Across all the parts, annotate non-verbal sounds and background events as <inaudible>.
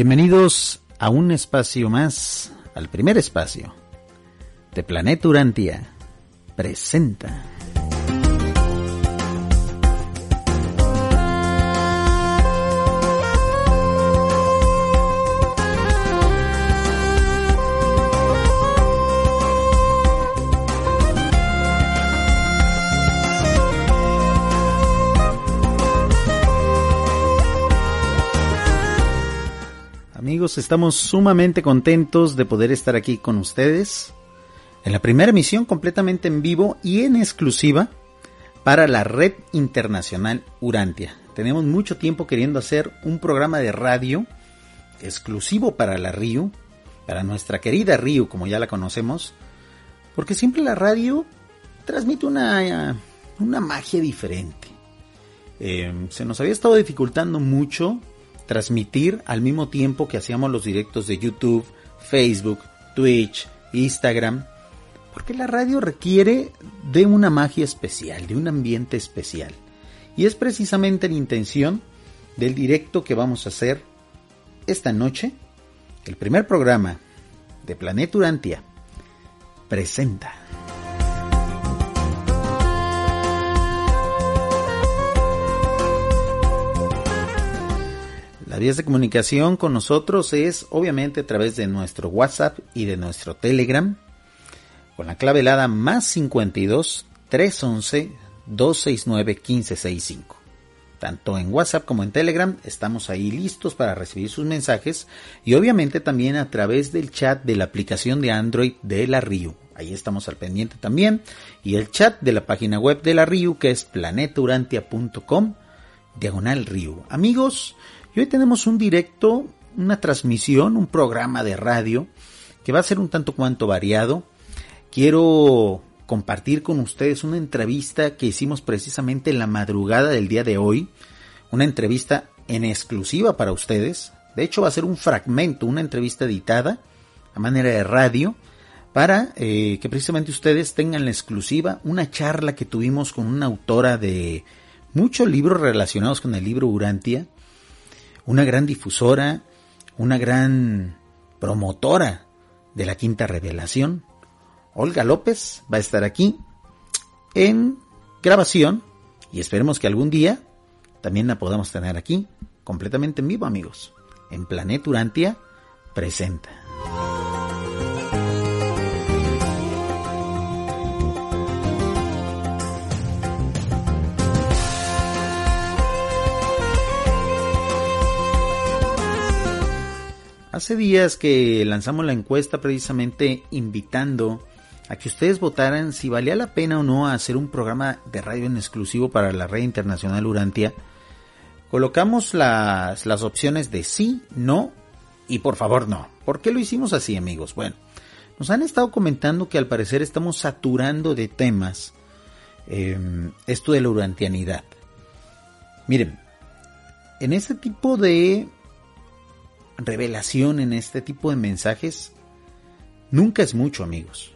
Bienvenidos a un espacio más, al primer espacio de Planeta Urantia. Presenta. Estamos sumamente contentos de poder estar aquí con ustedes en la primera emisión completamente en vivo y en exclusiva para la Red Internacional Urantia. Tenemos mucho tiempo queriendo hacer un programa de radio exclusivo para la RIU, para nuestra querida RIU como ya la conocemos, porque siempre la radio transmite una, una magia diferente. Eh, se nos había estado dificultando mucho transmitir al mismo tiempo que hacíamos los directos de YouTube, Facebook, Twitch, Instagram, porque la radio requiere de una magia especial, de un ambiente especial. Y es precisamente la intención del directo que vamos a hacer esta noche. El primer programa de Planeta Urantia presenta. Las vías de comunicación con nosotros es obviamente a través de nuestro WhatsApp y de nuestro Telegram con la clave helada más 52 311 269 1565. Tanto en WhatsApp como en Telegram estamos ahí listos para recibir sus mensajes y obviamente también a través del chat de la aplicación de Android de la RIU. Ahí estamos al pendiente también y el chat de la página web de la RIU que es planetaurantia.com diagonal RIU. Amigos, hoy tenemos un directo, una transmisión, un programa de radio que va a ser un tanto cuanto variado. Quiero compartir con ustedes una entrevista que hicimos precisamente en la madrugada del día de hoy. Una entrevista en exclusiva para ustedes. De hecho va a ser un fragmento, una entrevista editada a manera de radio para eh, que precisamente ustedes tengan la exclusiva, una charla que tuvimos con una autora de muchos libros relacionados con el libro Urantia, una gran difusora, una gran promotora de la quinta revelación. Olga López va a estar aquí en grabación y esperemos que algún día también la podamos tener aquí completamente en vivo amigos. En Planeta Urantia presenta. Hace días que lanzamos la encuesta precisamente invitando a que ustedes votaran si valía la pena o no hacer un programa de radio en exclusivo para la red internacional Urantia. Colocamos las, las opciones de sí, no y por favor no. ¿Por qué lo hicimos así amigos? Bueno, nos han estado comentando que al parecer estamos saturando de temas em, esto de la urantianidad. Miren, en este tipo de revelación en este tipo de mensajes nunca es mucho, amigos.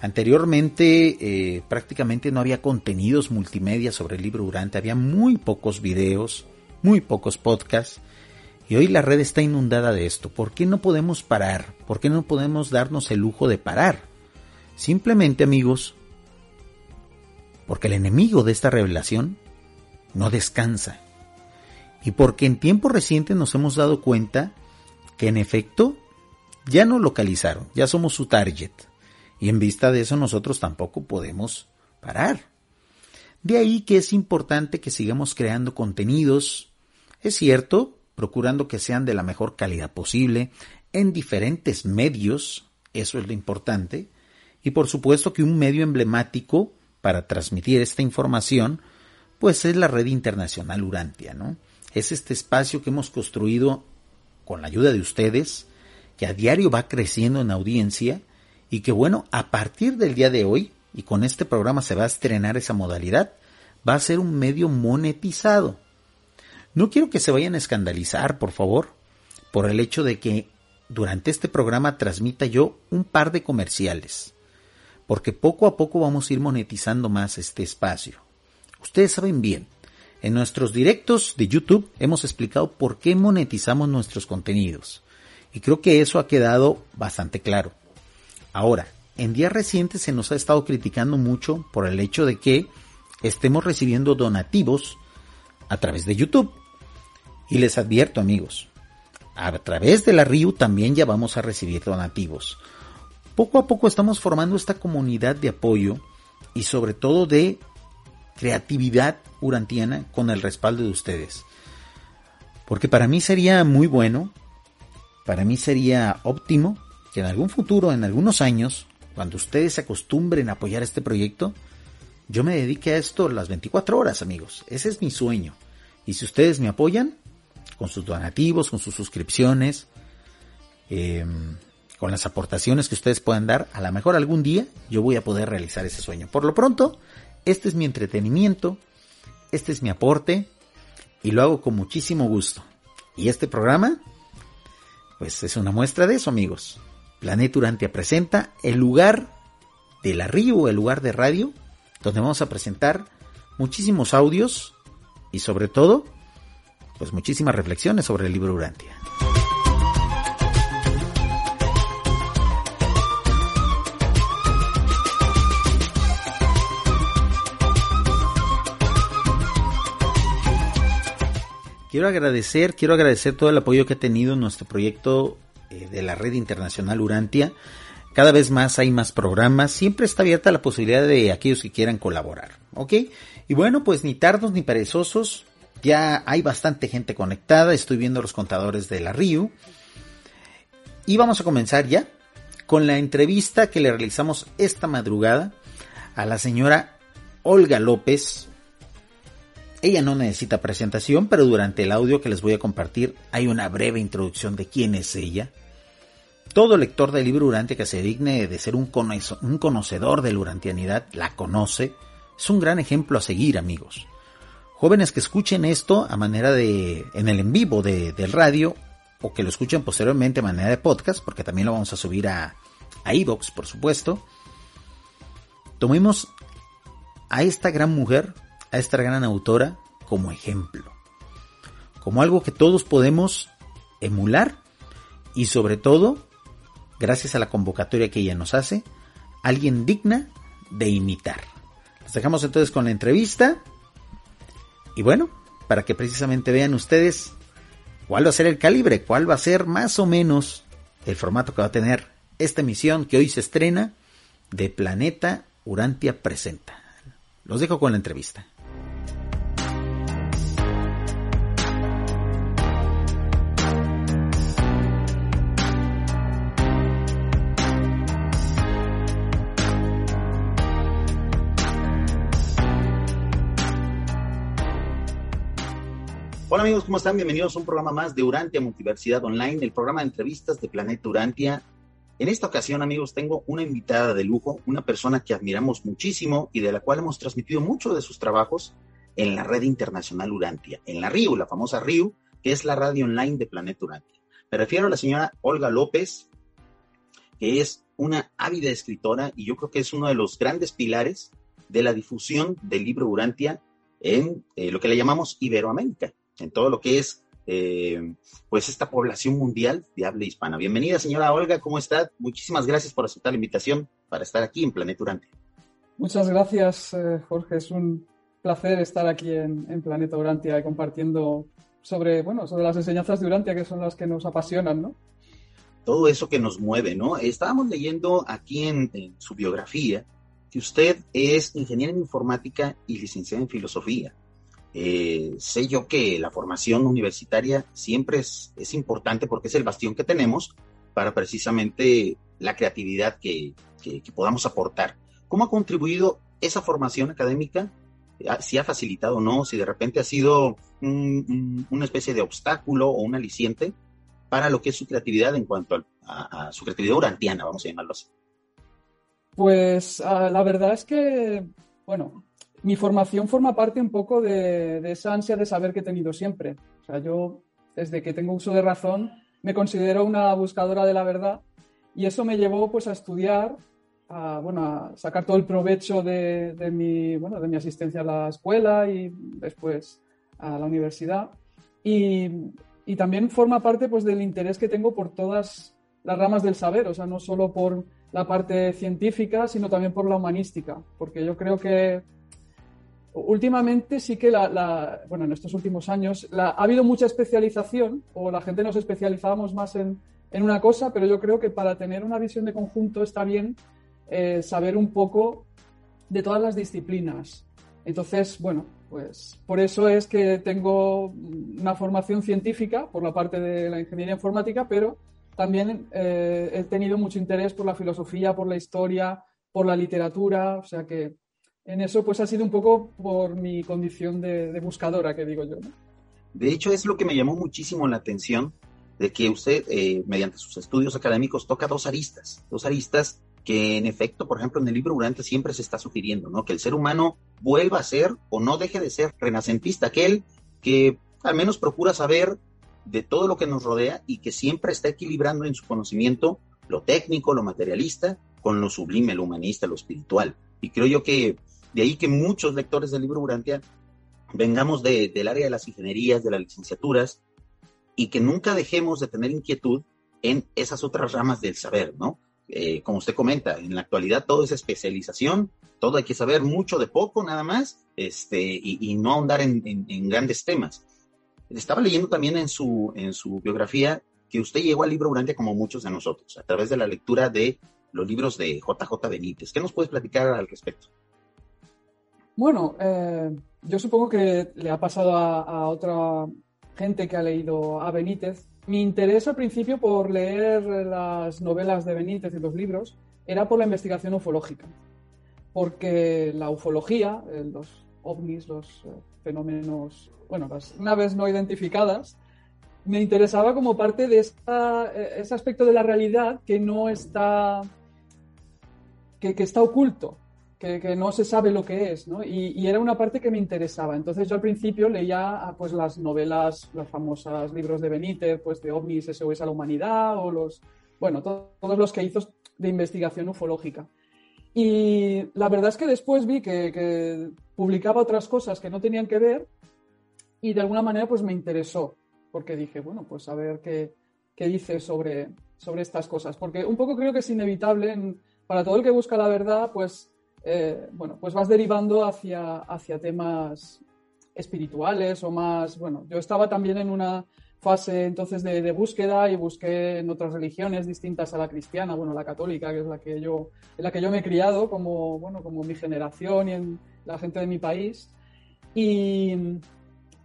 Anteriormente eh, prácticamente no había contenidos multimedia sobre el libro Durante, había muy pocos videos, muy pocos podcasts, y hoy la red está inundada de esto. ¿Por qué no podemos parar? ¿Por qué no podemos darnos el lujo de parar? Simplemente, amigos, porque el enemigo de esta revelación no descansa. Y porque en tiempo reciente nos hemos dado cuenta que en efecto ya nos localizaron, ya somos su target. Y en vista de eso nosotros tampoco podemos parar. De ahí que es importante que sigamos creando contenidos Es cierto, procurando que sean de la mejor calidad posible, en diferentes medios, eso es lo importante, y por supuesto que un medio emblemático para transmitir esta información, pues es la red internacional Urantia, ¿no? Es este espacio que hemos construido con la ayuda de ustedes, que a diario va creciendo en audiencia y que bueno, a partir del día de hoy, y con este programa se va a estrenar esa modalidad, va a ser un medio monetizado. No quiero que se vayan a escandalizar, por favor, por el hecho de que durante este programa transmita yo un par de comerciales, porque poco a poco vamos a ir monetizando más este espacio. Ustedes saben bien, en nuestros directos de YouTube hemos explicado por qué monetizamos nuestros contenidos, y creo que eso ha quedado bastante claro. Ahora, en días recientes se nos ha estado criticando mucho por el hecho de que estemos recibiendo donativos a través de YouTube. Y les advierto amigos, a través de la RIU también ya vamos a recibir donativos. Poco a poco estamos formando esta comunidad de apoyo y sobre todo de creatividad urantiana con el respaldo de ustedes. Porque para mí sería muy bueno, para mí sería óptimo que en algún futuro, en algunos años, cuando ustedes se acostumbren a apoyar este proyecto, yo me dedique a esto las 24 horas, amigos. Ese es mi sueño. Y si ustedes me apoyan, con sus donativos, con sus suscripciones, em, con las aportaciones que ustedes puedan dar, a lo mejor algún día yo voy a poder realizar ese sueño. Por lo pronto, este es mi entretenimiento, este es mi aporte y lo hago con muchísimo gusto. Y este programa, pues es una muestra de eso, amigos. Planeta Urantia presenta el lugar de la río, el lugar de radio, donde vamos a presentar muchísimos audios y sobre todo pues muchísimas reflexiones sobre el libro Urantia. Quiero agradecer, quiero agradecer todo el apoyo que ha tenido nuestro proyecto eh, de la red internacional Urantia. Cada vez más hay más programas, siempre está abierta la posibilidad de aquellos que quieran colaborar, ¿ok? Y bueno, pues ni tardos ni perezosos, ya hay bastante gente conectada, estoy viendo los contadores de la RIU. Y vamos a comenzar ya con la entrevista que le realizamos esta madrugada a la señora Olga López. Ella no necesita presentación, pero durante el audio que les voy a compartir hay una breve introducción de quién es ella. Todo lector del libro Urantia que se digne de ser un, conocedor de la urantianidad la conoce. Es un gran ejemplo a seguir, amigos jóvenes que escuchen esto a manera de, en el en vivo de, del radio, o que lo escuchen posteriormente a manera de podcast, porque también lo vamos a subir a, a Evox, por supuesto. Tomemos a esta gran mujer, a esta gran autora, como ejemplo. Como algo que todos podemos emular y sobre todo, gracias a la convocatoria que ella nos hace, alguien digna de imitar. Nos dejamos entonces con la entrevista y bueno, para que precisamente vean ustedes cuál va a ser el calibre, cuál va a ser más o menos el formato que va a tener esta emisión que hoy se estrena de Planeta Urantia Presenta. Los dejo con la entrevista. Amigos, ¿cómo están? Bienvenidos a un programa más de Urantia Multiversidad Online, el programa de entrevistas de Planeta Urantia. En esta ocasión, amigos, tengo una invitada de lujo, una persona que admiramos muchísimo y de la cual hemos transmitido mucho de sus trabajos en la red internacional Urantia, en la RIU, la famosa RIU, que es la radio online de Planeta Urantia. Me refiero a la señora Olga López, que es una ávida escritora y yo creo que es uno de los grandes pilares de la difusión del libro Urantia en eh, lo que le llamamos Iberoamérica en todo lo que es eh, pues esta población mundial de habla hispana. Bienvenida, señora Olga, ¿cómo está? Muchísimas gracias por aceptar la invitación para estar aquí en Planeta Durante. Muchas gracias, eh, Jorge. Es un placer estar aquí en, Planeta Urantia compartiendo sobre, bueno, sobre las enseñanzas de Urantia, que son las que nos apasionan, ¿no? Todo eso que nos mueve, ¿no? Estábamos leyendo aquí en, en su biografía que usted es ingeniero en informática y licenciada en filosofía eh, sé yo que la formación universitaria siempre es, es, importante porque es el bastión que tenemos para precisamente la creatividad que, que, podamos aportar. ¿Cómo ha contribuido esa formación académica? Ah, si ha facilitado o no, si de repente ha sido una especie de obstáculo o un aliciente para lo que es su creatividad en cuanto a, su creatividad urantiana, vamos a llamarlo así. Pues ah, la verdad es que, bueno, mi formación forma parte un poco de, de, esa ansia de saber que he tenido siempre. O sea, yo desde que tengo uso de razón me considero una buscadora de la verdad y eso me llevó pues a estudiar, a, bueno, a sacar todo el provecho de, de, mi, bueno, de mi asistencia a la escuela y después a la universidad. Y, y también forma parte pues del interés que tengo por todas las ramas del saber, o sea, no solo por la parte científica, sino también por la humanística, porque yo creo que últimamente sí que la, bueno, en estos últimos años ha habido mucha especialización o la gente nos especializábamos más en, en, una cosa, pero yo creo que para tener una visión de conjunto está bien eh, saber un poco de todas las disciplinas. Entonces, bueno, pues por eso es que tengo una formación científica por la parte de la ingeniería informática, pero también eh, he tenido mucho interés por la filosofía, por la historia, por la literatura, o sea que en eso pues ha sido un poco por mi condición de, buscadora, que digo yo. De hecho, es lo que me llamó muchísimo la atención de que usted, eh, mediante sus estudios académicos, toca dos aristas, dos aristas que en efecto, por ejemplo, en el libro Durante siempre se está sugiriendo, ¿no? Que el ser humano vuelva a ser o no deje de ser renacentista, aquel que al menos procura saber de todo lo que nos rodea y que siempre está equilibrando en su conocimiento lo técnico, lo materialista, con lo sublime, lo humanista, lo espiritual. Y creo yo que de ahí que muchos lectores del libro Urantia vengamos del área de las ingenierías, de las licenciaturas, y que nunca dejemos de tener inquietud en esas otras ramas del saber, ¿no? Eh, como usted comenta, en la actualidad todo es especialización, todo hay que saber mucho de poco nada más, este, y, no ahondar en, grandes temas. Estaba leyendo también en su, en su biografía que usted llegó al libro Urantia como muchos de nosotros, a través de la lectura de los libros de JJ Benítez. ¿Qué nos puedes platicar al respecto? Bueno, eh, yo supongo que le ha pasado a, otra gente que ha leído a Benítez. Mi interés al principio por leer las novelas de Benítez y los libros era por la investigación ufológica, porque la ufología, eh, los ovnis, los eh, fenómenos, bueno, las naves no identificadas, me interesaba como parte de ese aspecto de la realidad que no está, que está oculto, que, no se sabe lo que es, ¿no? Y, era una parte que me interesaba. Entonces yo al principio leía ah, pues las novelas, los famosos libros de Benítez, pues de ovnis, SOS a la humanidad, o los, bueno, todos los que hizo de investigación ufológica. Y la verdad es que después vi que, publicaba otras cosas que no tenían que ver y de alguna manera pues me interesó, porque dije, bueno, pues a ver qué, qué dice sobre, sobre estas cosas. Porque un poco creo que es inevitable, para todo el que busca la verdad, pues eh, bueno, pues vas derivando hacia, hacia temas espirituales o más, bueno, yo estaba también en una fase entonces de, búsqueda y busqué en otras religiones distintas a la cristiana, bueno, la católica, que es la que yo, en la que yo me he criado como, bueno, como mi generación y en la gente de mi país. Y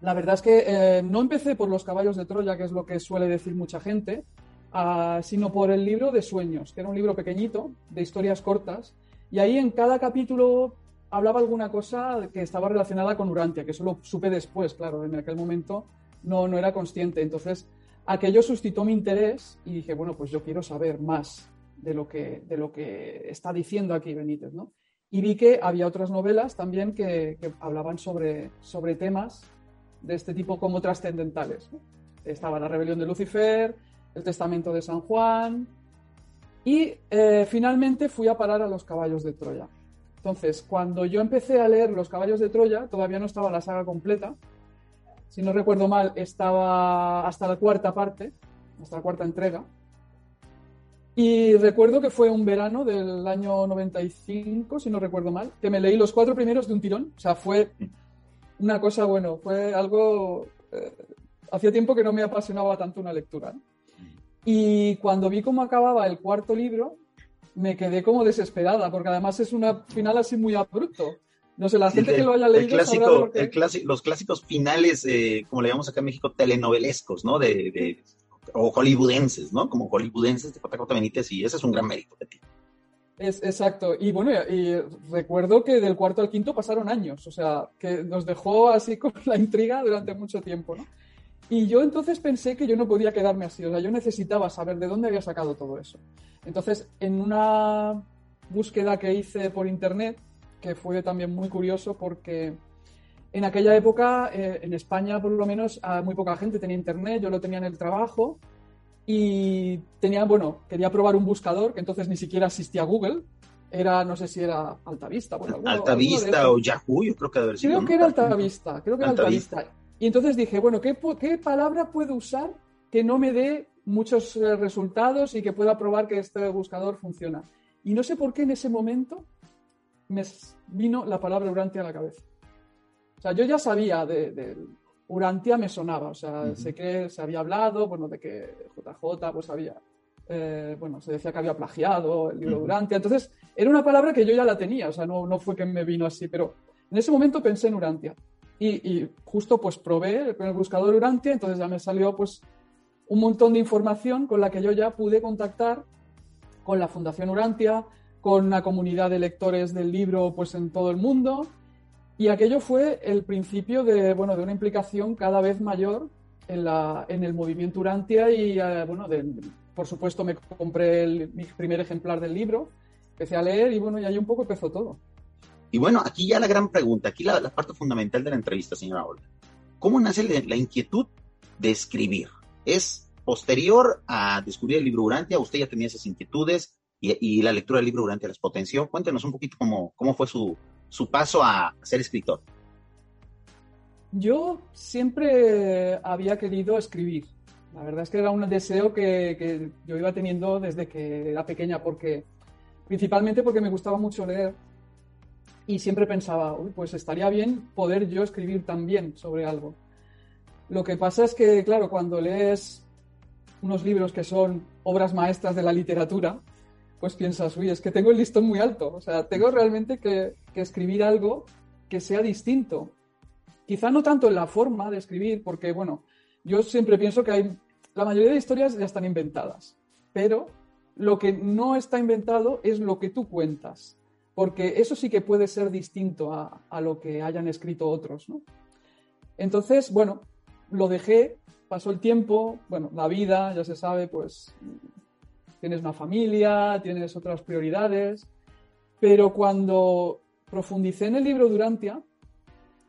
la verdad es que eh, no empecé por los caballos de Troya, que es lo que suele decir mucha gente, ah, sino por el libro de sueños, que era un libro pequeñito, de historias cortas, y ahí en cada capítulo hablaba alguna cosa que estaba relacionada con Urantia, que eso lo supe después, claro, en aquel momento no, no era consciente. Entonces, aquello suscitó mi interés y dije, bueno, pues yo quiero saber más de lo que, de lo que está diciendo aquí Benítez, ¿no? Y vi que había otras novelas también que, hablaban sobre, sobre temas de este tipo como trascendentales. Estaba la rebelión de Lucifer, el testamento de San Juan, y eh, finalmente fui a parar a los caballos de Troya. Entonces, cuando yo empecé a leer Los caballos de Troya, todavía no estaba la saga completa. Si no recuerdo mal, estaba hasta la cuarta parte, hasta la cuarta entrega. Y recuerdo que fue un verano del año 95, si no recuerdo mal, que me leí los cuatro primeros de un tirón. O sea, fue una cosa, bueno, fue algo... Eh, hacía tiempo que no me apasionaba tanto una lectura. Y cuando vi cómo acababa el cuarto libro, me quedé como desesperada, porque además es un final así muy abrupto. No sé, la gente que lo haya leído. El clásico, el clásico, los clásicos finales, eh, como le llamamos acá en México, telenovelescos, ¿no? De, de, o hollywoodenses, ¿no? Como hollywoodenses de JJ Benítez, y ese es un gran mérito de ti. Es, exacto. Y bueno, y recuerdo que del cuarto al quinto pasaron años, o sea, que nos dejó así <laughs> con la intriga durante mucho tiempo, ¿no? Y yo entonces pensé que yo no podía quedarme así, o sea, yo necesitaba saber de dónde había sacado todo eso. Entonces, en una búsqueda que hice por internet, que fue también muy curioso porque en aquella época, eh, en España por lo menos, muy poca gente tenía internet, yo lo tenía en el trabajo y tenía, bueno, quería probar un buscador que entonces ni siquiera existía Google, era, no sé si era Altavista. Bueno, Altavista o Yahoo, yo creo que debe Creo que era Altavista, creo que era Altavista. Y entonces dije, bueno, ¿qué, ¿qué palabra puedo usar que no me dé muchos eh, resultados y que pueda probar que este buscador funciona? Y no sé por qué en ese momento me vino la palabra Urantia a la cabeza. O sea, yo ya sabía de, Urantia me sonaba, o sea, sé que se había hablado, bueno, de que JJ pues había, eh, bueno, se decía que había plagiado el libro de Urantia, entonces era una palabra que yo ya la tenía, o sea, no, no fue que me vino así, pero en ese momento pensé en Urantia y, justo pues probé con el buscador Urantia, entonces ya me salió pues un montón de información con la que yo ya pude contactar con la Fundación Urantia, con una comunidad de lectores del libro pues en todo el mundo y aquello fue el principio de, bueno, de una implicación cada vez mayor en, la, en el movimiento Urantia y eh, bueno, por supuesto me compré el, mi primer ejemplar del libro, empecé a leer y bueno, y ahí un poco empezó todo. Y bueno, aquí ya la gran pregunta, aquí la, parte fundamental de la entrevista, señora Olga. ¿Cómo nace la, inquietud de escribir? ¿Es posterior a descubrir el libro Urantia? ¿Usted ya tenía esas inquietudes? y, la lectura del libro durante las potenció. Cuéntenos un poquito cómo, cómo fue su, su paso a ser escritor. Yo siempre había querido escribir. La verdad es que era un deseo que, que, yo iba teniendo desde que era pequeña, porque principalmente porque me gustaba mucho leer y siempre pensaba, Uy, pues estaría bien poder yo escribir también sobre algo. Lo que pasa es que, claro, cuando lees unos libros que son obras maestras de la literatura, pues piensas, uy, es que tengo el listón muy alto. O sea, tengo realmente que, escribir algo que sea distinto. Quizá no tanto en la forma de escribir, porque, bueno, yo siempre pienso que hay. La mayoría de historias ya están inventadas, pero lo que no está inventado es lo que tú cuentas, porque eso sí que puede ser distinto a, a lo que hayan escrito otros, ¿no? Entonces, bueno, lo dejé, pasó el tiempo, bueno, la vida, ya se sabe, pues tienes una familia, tienes otras prioridades, pero cuando profundicé en el libro Durantia,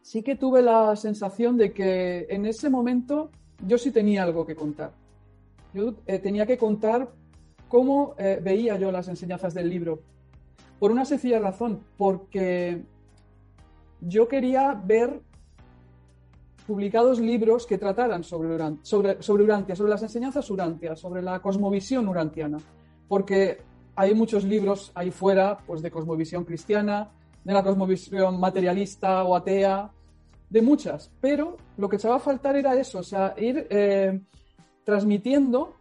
sí que tuve la sensación de que en ese momento yo sí tenía algo que contar. Yo eh, tenía que contar cómo eh, veía yo las enseñanzas del libro. Por una sencilla razón, porque yo quería ver publicados libros que trataran sobre, Urantia, sobre las enseñanzas urantias, sobre la cosmovisión urantiana, porque hay muchos libros ahí fuera pues, de cosmovisión cristiana, de la cosmovisión materialista o atea, de muchas, pero lo que va a faltar era eso, o sea, ir eh, transmitiendo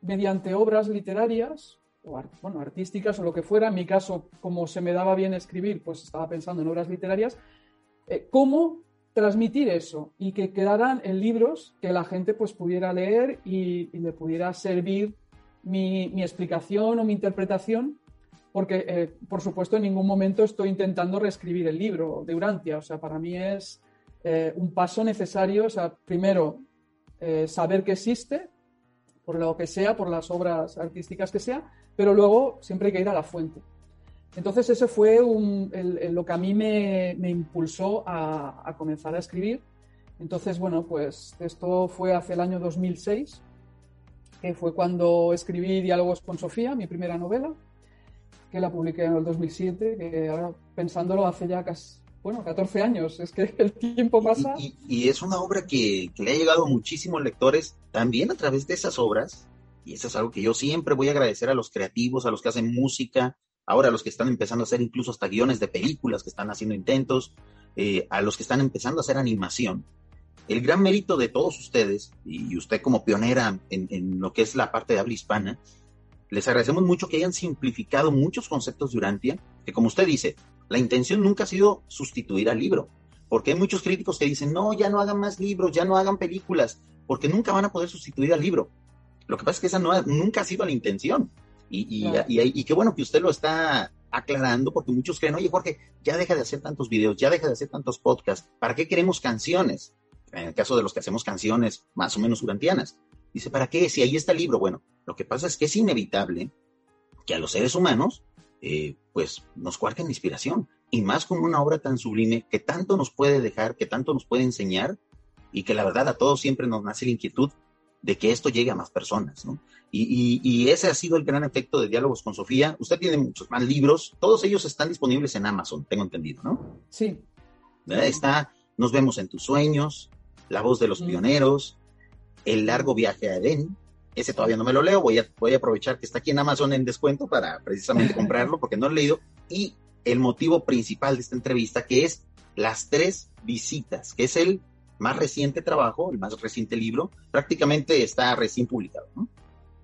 mediante obras literarias bueno, artísticas o lo que fuera, en mi caso, como se me daba bien escribir, pues estaba pensando en obras literarias, eh, cómo transmitir eso y que quedaran en libros que la gente pues pudiera leer y, le pudiera servir mi, explicación o mi interpretación, porque eh, por supuesto en ningún momento estoy intentando reescribir el libro de Urantia, o sea, para mí es eh, un paso necesario, o primero saber que existe, por lo que sea, por las obras artísticas que sea, pero luego siempre hay que ir a la fuente. Entonces eso fue lo que a mí me, impulsó a, comenzar a escribir. Entonces, bueno, pues esto fue hace el año 2006, que fue cuando escribí Diálogos con Sofía, mi primera novela, que la publiqué en el 2007, que ahora pensándolo hace ya casi, bueno, 14 años, es que <laughs> el tiempo pasa. Y, es una obra que, que, le ha llegado a muchísimos lectores también a través de esas obras, y eso es algo que yo siempre voy a agradecer a los creativos, a los que hacen música, ahora los que están empezando a hacer incluso hasta guiones de películas, que están haciendo intentos, eh, a los que están empezando a hacer animación. El gran mérito de todos ustedes, y usted como pionera en, lo que es la parte de habla hispana, Les agradecemos mucho que hayan simplificado muchos conceptos de Urantia, que como usted dice, la intención nunca ha sido sustituir al libro, porque hay muchos críticos que dicen, no, ya no hagan más libros, ya no hagan películas, porque nunca van a poder sustituir al libro. Lo que pasa es que esa no nunca ha sido la intención. Y, y, qué bueno que usted lo está aclarando, porque muchos creen, oye Jorge, ya deja de hacer tantos videos, ya deja de hacer tantos podcasts, ¿para qué queremos canciones? En el caso de los que hacemos canciones más o menos urantianas. Dice, ¿para qué? Si ahí está el libro. Bueno, lo que pasa es que es inevitable que a los seres humanos, eh, pues, nos cuarten inspiración. Y más con una obra tan sublime que tanto nos puede dejar, que tanto nos puede enseñar, y que la verdad a todos siempre nos nace la inquietud de que esto llegue a más personas, ¿no? Y, ese ha sido el gran efecto de Diálogos con Sofía. Usted tiene muchos más libros, todos ellos están disponibles en Amazon, tengo entendido, ¿no? Sí. Está Nos vemos en tus sueños, La voz de los pioneros, El largo viaje a Edén. Ese todavía no me lo leo, voy a, voy a aprovechar que está aquí en Amazon en descuento para precisamente <laughs> comprarlo porque no lo he leído. Y el motivo principal de esta entrevista, que es las tres visitas, que es el más reciente trabajo, el más reciente libro, prácticamente está recién publicado. ¿no?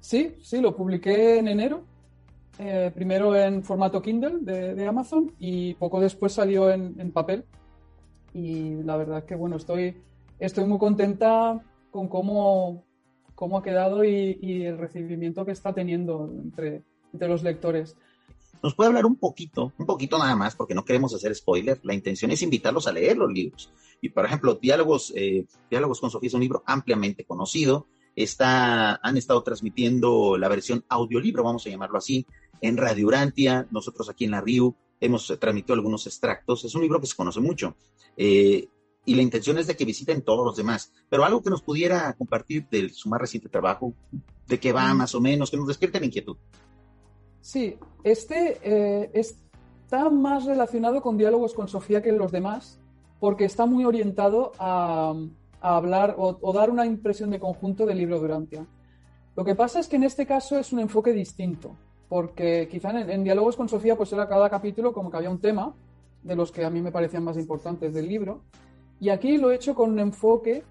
Sí, sí, lo publiqué en enero. Eh, primero en formato Kindle de, Amazon y poco después salió en, papel. Y la verdad es que bueno, estoy, estoy muy contenta con cómo, cómo ha quedado y, el recibimiento que está teniendo entre, entre los lectores. ¿Nos puede hablar un poquito, un poquito nada más, porque no queremos hacer spoiler? La intención es invitarlos a leer los libros. Y, por ejemplo, Diálogos, eh, Diálogos con Sofía es un libro ampliamente conocido, está, han estado transmitiendo la versión audiolibro, vamos a llamarlo así, en Radio Urantia, nosotros aquí en la RIU hemos transmitido algunos extractos, es un libro que se conoce mucho. Eh, y la intención es de que visiten todos los demás, pero algo que nos pudiera compartir de su más reciente trabajo, de qué va mm. más o menos, que nos despierte la inquietud. Sí, este eh, está más relacionado con diálogos con Sofía que los demás, porque está muy orientado a, a hablar o, dar una impresión de conjunto del libro Durantia. Lo que pasa es que en este caso es un enfoque distinto, porque quizá en, diálogos con Sofía pues era cada capítulo como que había un tema de los que a mí me parecían más importantes del libro, y aquí lo he hecho con un enfoque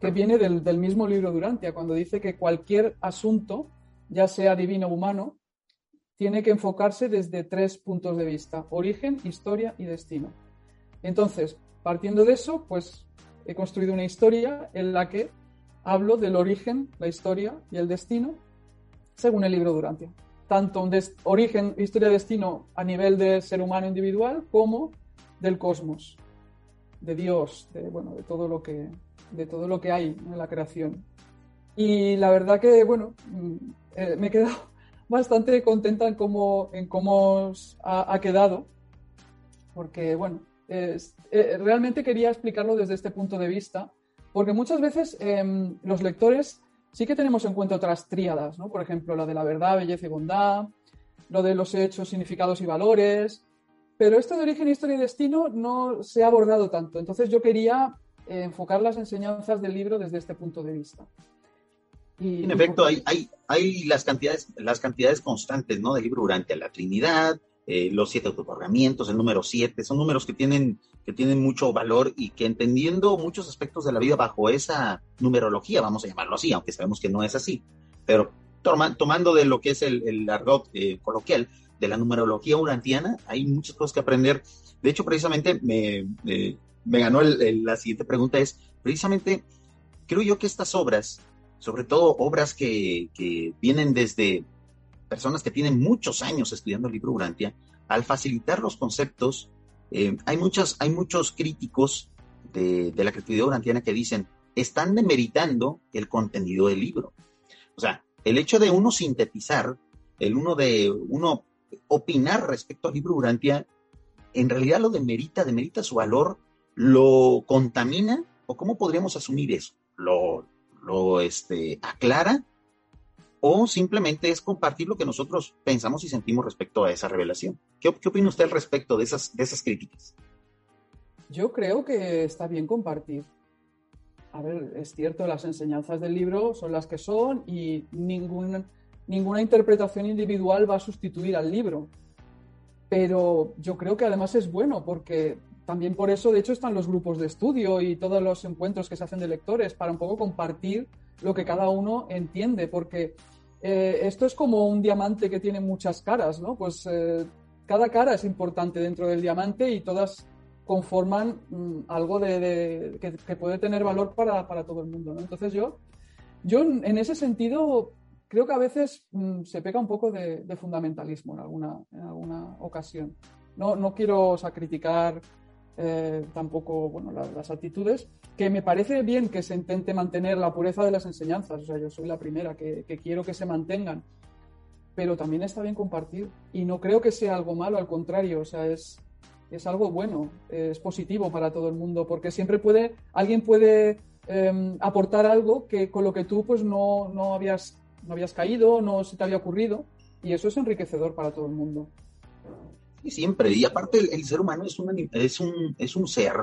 que viene del, del mismo libro Durantia, cuando dice que cualquier asunto, ya sea divino o humano, tiene que enfocarse desde tres puntos de vista, origen, historia y destino. Entonces, partiendo de eso, pues he construido una historia en la que hablo del origen, la historia y el destino según el libro Durantia. Tanto un origen, historia, destino a nivel de ser humano individual como del cosmos, de Dios, de, bueno, de todo lo que, de todo lo que hay en la creación. Y la verdad que, bueno, mm, eh, me he quedado <laughs> bastante contenta en cómo, en cómo ha, quedado, porque, bueno, eh, realmente quería explicarlo desde este punto de vista, porque muchas veces em, los lectores sí que tenemos en cuenta otras tríadas, ¿no? Por ejemplo, la de la verdad, belleza y bondad, lo de los hechos, significados y valores, pero esto de origen, historia y destino no se ha abordado tanto. Entonces yo quería eh, enfocar las enseñanzas del libro desde este punto de vista. Y, en efecto, hay, hay, hay, las, cantidades, las cantidades constantes ¿no? del libro durante la Trinidad, eh, los siete otorgamientos, el número siete, son números que tienen, que tienen mucho valor y que entendiendo muchos aspectos de la vida bajo esa numerología, vamos a llamarlo así, aunque sabemos que no es así, pero tomando de lo que es el, el argot eh, coloquial, de la numerología urantiana, hay muchas cosas que aprender. De hecho, precisamente me, me ganó la siguiente pregunta, es precisamente, creo yo que estas obras, sobre todo obras que, que vienen desde personas que tienen muchos años estudiando el libro Urantia, al facilitar los conceptos, eh, hay, muchas, hay muchos críticos de, la creatividad urantiana que dicen, están demeritando el contenido del libro. O sea, el hecho de uno sintetizar, el uno de uno opinar respecto al libro Urantia, en realidad lo demerita, demerita su valor, lo contamina, o cómo podríamos asumir eso, lo, lo este, aclara o simplemente es compartir lo que nosotros pensamos y sentimos respecto a esa revelación. ¿Qué, opina usted al respecto de esas, de esas críticas? Yo creo que está bien compartir. A ver, es cierto, las enseñanzas del libro son las que son y ninguna interpretación individual va a sustituir al libro. Pero yo creo que además es bueno porque también por eso, de hecho, están los grupos de estudio y todos los encuentros que se hacen de lectores para un poco compartir lo que cada uno entiende, porque eh, esto es como un diamante que tiene muchas caras, ¿no? Pues eh, cada cara es importante dentro del diamante y todas conforman mm, algo de, que, puede tener valor para, todo el mundo, ¿no? Entonces yo, yo en ese sentido creo que a veces mm, se pega un poco de, fundamentalismo en alguna, en alguna ocasión. No, no quiero criticar eh, tampoco bueno, las actitudes, que me parece bien que se intente mantener la pureza de las enseñanzas, o sea, yo soy la primera que, quiero que se mantengan, pero también está bien compartir. Y no creo que sea algo malo, al contrario, o sea, es, es algo bueno, es positivo para todo el mundo, porque siempre puede, alguien puede em, aportar algo que con lo que tú pues no, no, habías, no habías caído, no se te había ocurrido, y eso es enriquecedor para todo el mundo. Y siempre, y aparte el, ser humano es un, es un, es un ser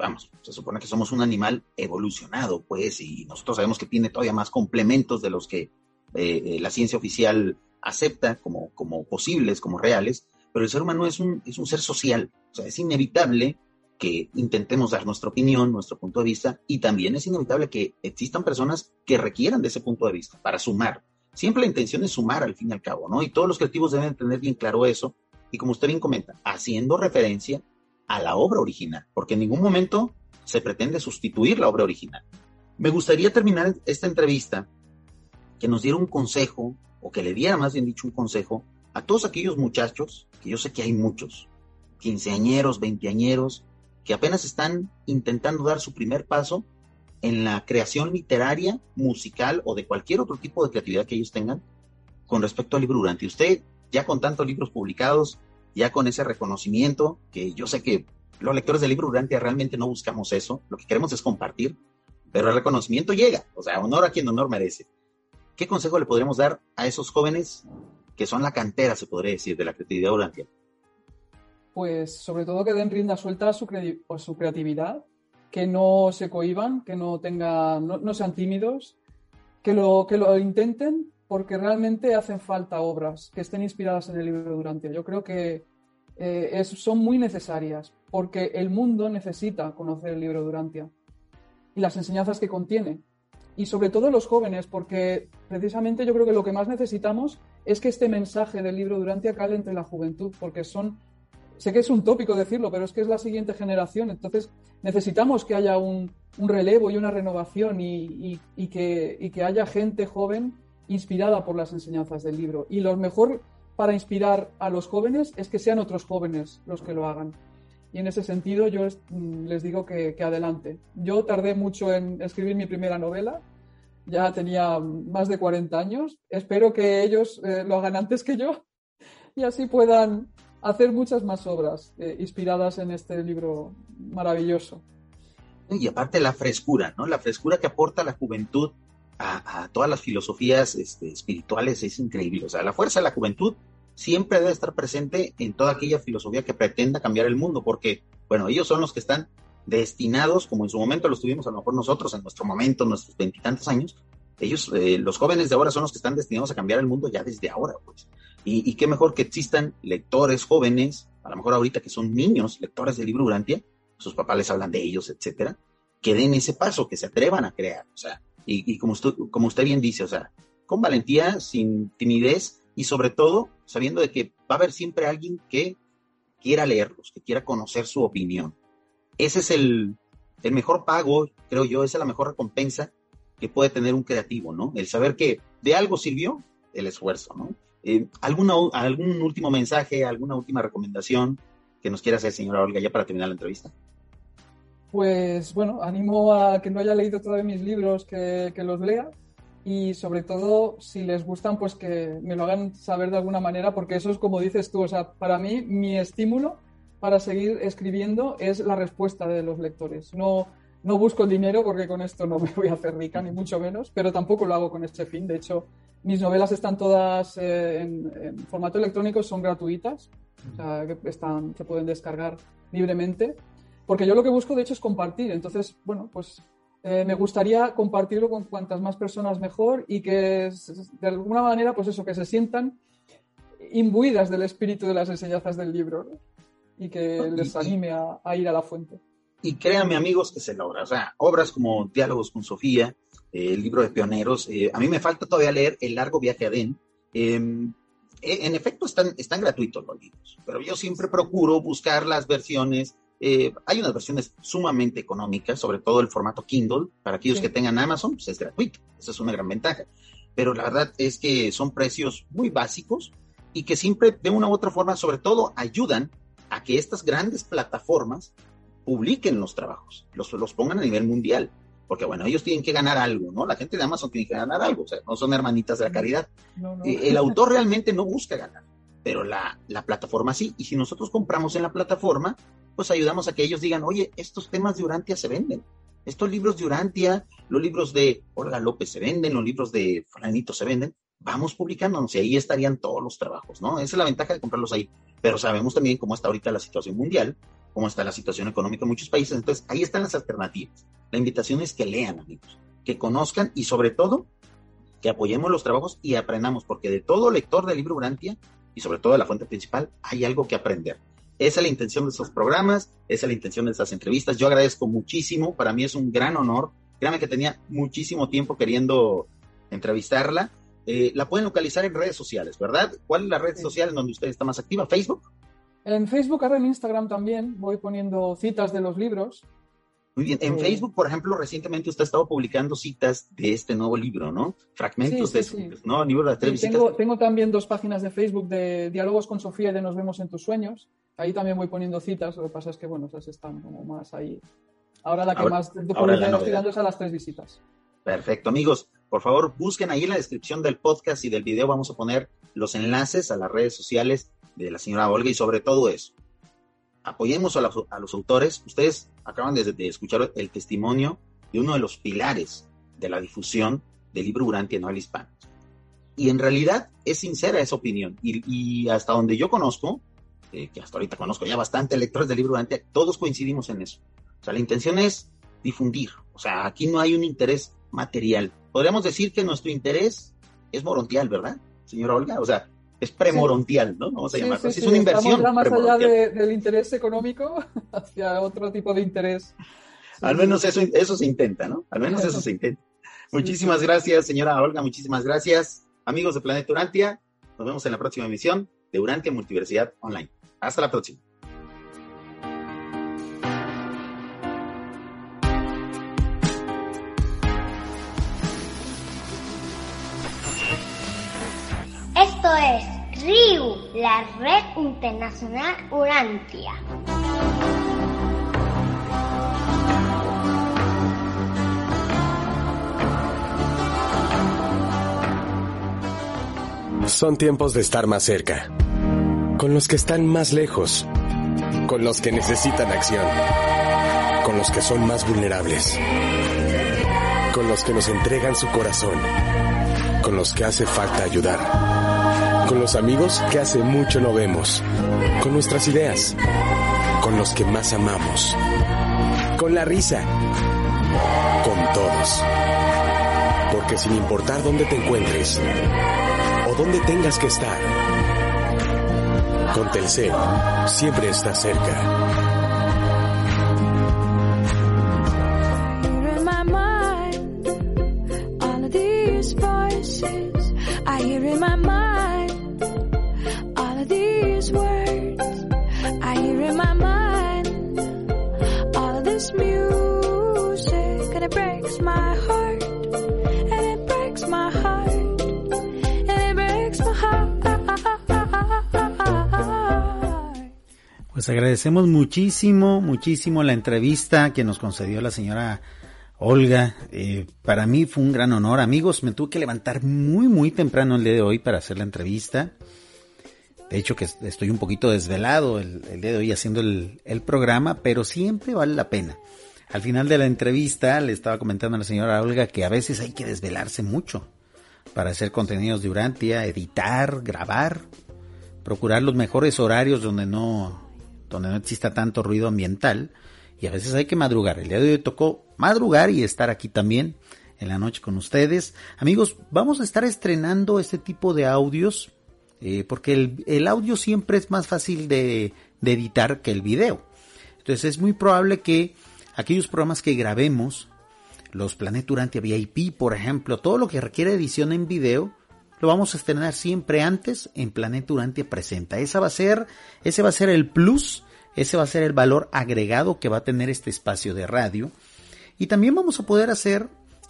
vamos, se supone que somos un animal evolucionado, pues, y nosotros sabemos que tiene todavía más complementos de los que eh, eh, la ciencia oficial acepta como, como posibles, como reales, pero el ser humano es un, es un ser social, o sea, es inevitable que intentemos dar nuestra opinión, nuestro punto de vista, y también es inevitable que existan personas que requieran de ese punto de vista para sumar. Siempre la intención es sumar al fin y al cabo, ¿no? Y todos los creativos deben tener bien claro eso, y como usted bien comenta, haciendo referencia a la obra original, porque en ningún momento se pretende sustituir la obra original. Me gustaría terminar esta entrevista que nos diera un consejo, o que le diera más bien dicho un consejo, a todos aquellos muchachos, que yo sé que hay muchos, quinceañeros, veinteañeros, que apenas están intentando dar su primer paso en la creación literaria, musical o de cualquier otro tipo de creatividad que ellos tengan con respecto al libro durante. Usted, ya con tantos libros publicados, ya con ese reconocimiento, que yo sé que los lectores del libro durante realmente no buscamos eso, lo que queremos es compartir, pero el reconocimiento llega, o sea, honor a quien honor merece. ¿Qué consejo le podríamos dar a esos jóvenes que son la cantera, se podría decir, de la creatividad durante? Pues sobre todo que den rienda suelta a su, creatividad, que no se cohiban, que no tengan, no, sean tímidos, que lo, que lo intenten porque realmente hacen falta obras que estén inspiradas en el libro Durantia. Yo creo que eh, son muy necesarias porque el mundo necesita conocer el libro Durantia y las enseñanzas que contiene. Y sobre todo los jóvenes, porque precisamente yo creo que lo que más necesitamos es que este mensaje del libro Durantia cale entre la juventud, porque son, sé que es un tópico decirlo, pero es que es la siguiente generación, entonces necesitamos que haya un, relevo y una renovación y, que, y que haya gente joven inspirada por las enseñanzas del libro. Y lo mejor para inspirar a los jóvenes es que sean otros jóvenes los que lo hagan. Y en ese sentido yo mm, les digo que, adelante. Yo tardé mucho en escribir mi primera novela, ya tenía más de 40 años. Espero que ellos eh, lo hagan antes que yo <laughs> y así puedan hacer muchas más obras eh, inspiradas en este libro maravilloso. Y aparte la frescura, ¿no? La frescura que aporta la juventud a, todas las filosofías este, espirituales es increíble. O sea, la fuerza de la juventud siempre debe estar presente en toda aquella filosofía que pretenda cambiar el mundo, porque, bueno, ellos son los que están destinados, como en su momento lo estuvimos a lo mejor nosotros, en nuestro momento, nuestros veintitantos años, ellos, eh, los jóvenes de ahora son los que están destinados a cambiar el mundo ya desde ahora, pues. Y, qué mejor que existan lectores jóvenes, a lo mejor ahorita que son niños, lectores del libro Urantia, sus papás les hablan de ellos, etcétera, que den ese paso, que se atrevan a crear. O sea, y, como, usted, como usted bien dice, o sea, con valentía, sin timidez y sobre todo sabiendo de que va a haber siempre alguien que quiera leerlos, que quiera conocer su opinión. Ese es el, el mejor pago, creo yo, esa es la mejor recompensa que puede tener un creativo, ¿no? El saber que de algo sirvió el esfuerzo, ¿no? Eh, ¿alguna, ¿Algún último mensaje, alguna última recomendación que nos quiera hacer, señora Olga, ya para terminar la entrevista? pues bueno, animo a que no haya leído todavía mis libros que, los lea y sobre todo si les gustan pues que me lo hagan saber de alguna manera porque eso es como dices tú, o sea, para mí mi estímulo para seguir escribiendo es la respuesta de los lectores. No, no busco el dinero porque con esto no <laughs> me voy a hacer rica ni mucho menos, pero tampoco lo hago con este fin. De hecho, mis novelas están todas eh, en, formato electrónico, son gratuitas, o sea, que están, se pueden descargar libremente porque yo lo que busco, de hecho, es compartir. Entonces, bueno, pues eh, me gustaría compartirlo con cuantas más personas mejor y que de alguna manera, pues eso, que se sientan imbuidas del espíritu de las enseñanzas del libro y que les anime a, ir a la fuente. Y créanme, amigos, que se logra. O sea, obras como Diálogos con Sofía, el libro de pioneros. a mí me falta todavía leer El largo viaje a Adén. Em, e, en efecto, están, están gratuitos los libros, pero yo siempre procuro buscar las versiones. hay unas versiones sumamente económicas, sobre todo el formato Kindle. Para aquellos que tengan Amazon, pues es gratuito. Esa es una gran ventaja. Pero la verdad es que son precios muy básicos y que siempre de una u otra forma, sobre todo, ayudan a que estas grandes plataformas publiquen los trabajos, los, los pongan a nivel mundial. Porque bueno, ellos tienen que ganar algo, ¿no? La gente de Amazon tiene que ganar algo, o sea, no son hermanitas de la caridad. Eh, el autor realmente no busca ganar, pero la, la plataforma sí. Y si nosotros compramos en la plataforma, pues ayudamos a que ellos digan, oye, estos temas de Urantia se venden. Estos libros de Urantia, los libros de Olga López se venden, los libros de Franito se venden vamos publicándonos y ahí estarían todos los trabajos, ¿no? Esa es la ventaja de comprarlos ahí. Pero sabemos también cómo está ahorita la situación mundial, cómo está la situación económica en muchos países. Entonces, ahí están las alternativas. La invitación es que lean, amigos, que conozcan y sobre todo que apoyemos los trabajos y aprendamos, porque de todo lector del libro Urantia y sobre todo de la fuente principal hay algo que aprender. Esa es la intención de estos programas, esa es la intención de estas entrevistas. Yo agradezco muchísimo, para mí es un gran honor. Créame que tenía muchísimo tiempo queriendo entrevistarla eh, la pueden localizar en redes sociales, ¿verdad? ¿Cuál es la red social en donde usted está más activa? ¿Facebook? En Facebook, ahora en Instagram también voy poniendo citas de los libros. Muy bien. En eh, Facebook, por ejemplo, recientemente usted ha estado publicando citas de este nuevo libro, ¿no? Fragmentos de sí. ¿no? Libro de tres tengo, tengo, también dos páginas de Facebook de Diálogos con Sofía y de Nos vemos en tus sueños. Ahí también voy poniendo citas, lo que pasa es que, bueno, esas están como más ahí. Ahora la que más estoy dando es a las tres visitas. Perfecto, amigos. Por favor, busquen ahí en la descripción del podcast y del video. Vamos a poner los enlaces a las redes sociales de la señora Olga y sobre todo eso. Apoyemos a, los autores. Ustedes acaban de, escuchar el testimonio de uno de los pilares de la difusión del libro Urantia Anual Hispano. Y en realidad es sincera esa opinión. Y, hasta donde yo conozco, eh, que hasta ahorita conozco ya bastante lectores del libro Urantia, todos coincidimos en eso. O sea, la intención es difundir. O sea, aquí no hay un interés material podríamos decir que nuestro interés es morontial, ¿verdad, señora Olga? O sea, es premorontial, ¿no? Vamos a llamarlo así. es una inversión. más allá del interés económico <laughs> hacia otro tipo de interés. Al menos eso, eso se intenta, ¿no? Al menos eso se intenta. Muchísimas gracias, señora Olga, muchísimas gracias. Amigos de Planeta Urantia, nos vemos en la próxima emisión de Urantia Multiversidad Online. Hasta la próxima. Es RIU, la Red Internacional Urantia. Son tiempos de estar más cerca, con los que están más lejos, con los que necesitan acción, con los que son más vulnerables, con los que nos entregan su corazón, con los que hace falta ayudar con los amigos que hace mucho no vemos, con nuestras ideas, con los que más amamos, con la risa, con todos. Porque sin importar dónde te encuentres o dónde tengas que estar, con Telcel siempre estás cerca. Agradecemos muchísimo, muchísimo la entrevista que nos concedió la señora Olga. Eh, para mí fue un gran honor. Amigos, me tuve que levantar muy, muy temprano el día de hoy para hacer la entrevista. De hecho, que estoy un poquito desvelado el, día de hoy haciendo el, el, programa, pero siempre vale la pena. Al final de la entrevista le estaba comentando a la señora Olga que a veces hay que desvelarse mucho para hacer contenidos de Urantia, editar, grabar, procurar los mejores horarios donde no donde no exista tanto ruido ambiental y a veces hay que madrugar. El día de hoy tocó madrugar y estar aquí también en la noche con ustedes. Amigos, vamos a estar estrenando este tipo de audios eh, porque el, audio siempre es más fácil de, editar que el video. Entonces es muy probable que aquellos programas que grabemos los Planet Urantia VIP, por ejemplo, todo lo que requiere edición en video, lo vamos a estrenar siempre antes en Planet Urantia Presenta. Esa va a ser, ese va a ser el plus, ese va a ser el valor agregado que va a tener este espacio de radio. Y también vamos a poder hacer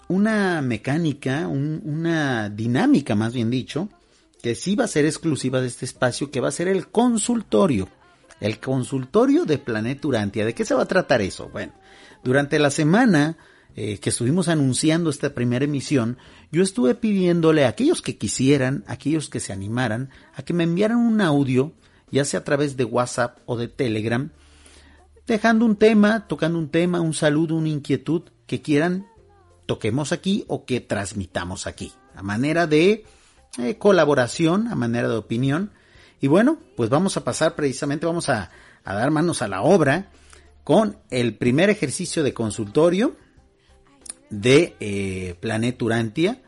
una mecánica, una dinámica más bien dicho, que sí va a ser exclusiva de este espacio, que va a ser el consultorio. El consultorio de Planet Urantia. ¿De qué se va a tratar eso? Bueno, durante la semana eh, que estuvimos anunciando esta primera emisión, yo estuve pidiéndole a aquellos que quisieran, a aquellos que se animaran, a que me enviaran un audio, ya sea a través de WhatsApp o de Telegram, dejando un tema, tocando un tema, un saludo, una inquietud que quieran toquemos aquí o que transmitamos aquí, a manera de eh, colaboración, a manera de opinión. Y bueno, pues vamos a pasar precisamente, vamos a, a dar manos a la obra con el primer ejercicio de consultorio de eh, Planet Urantia.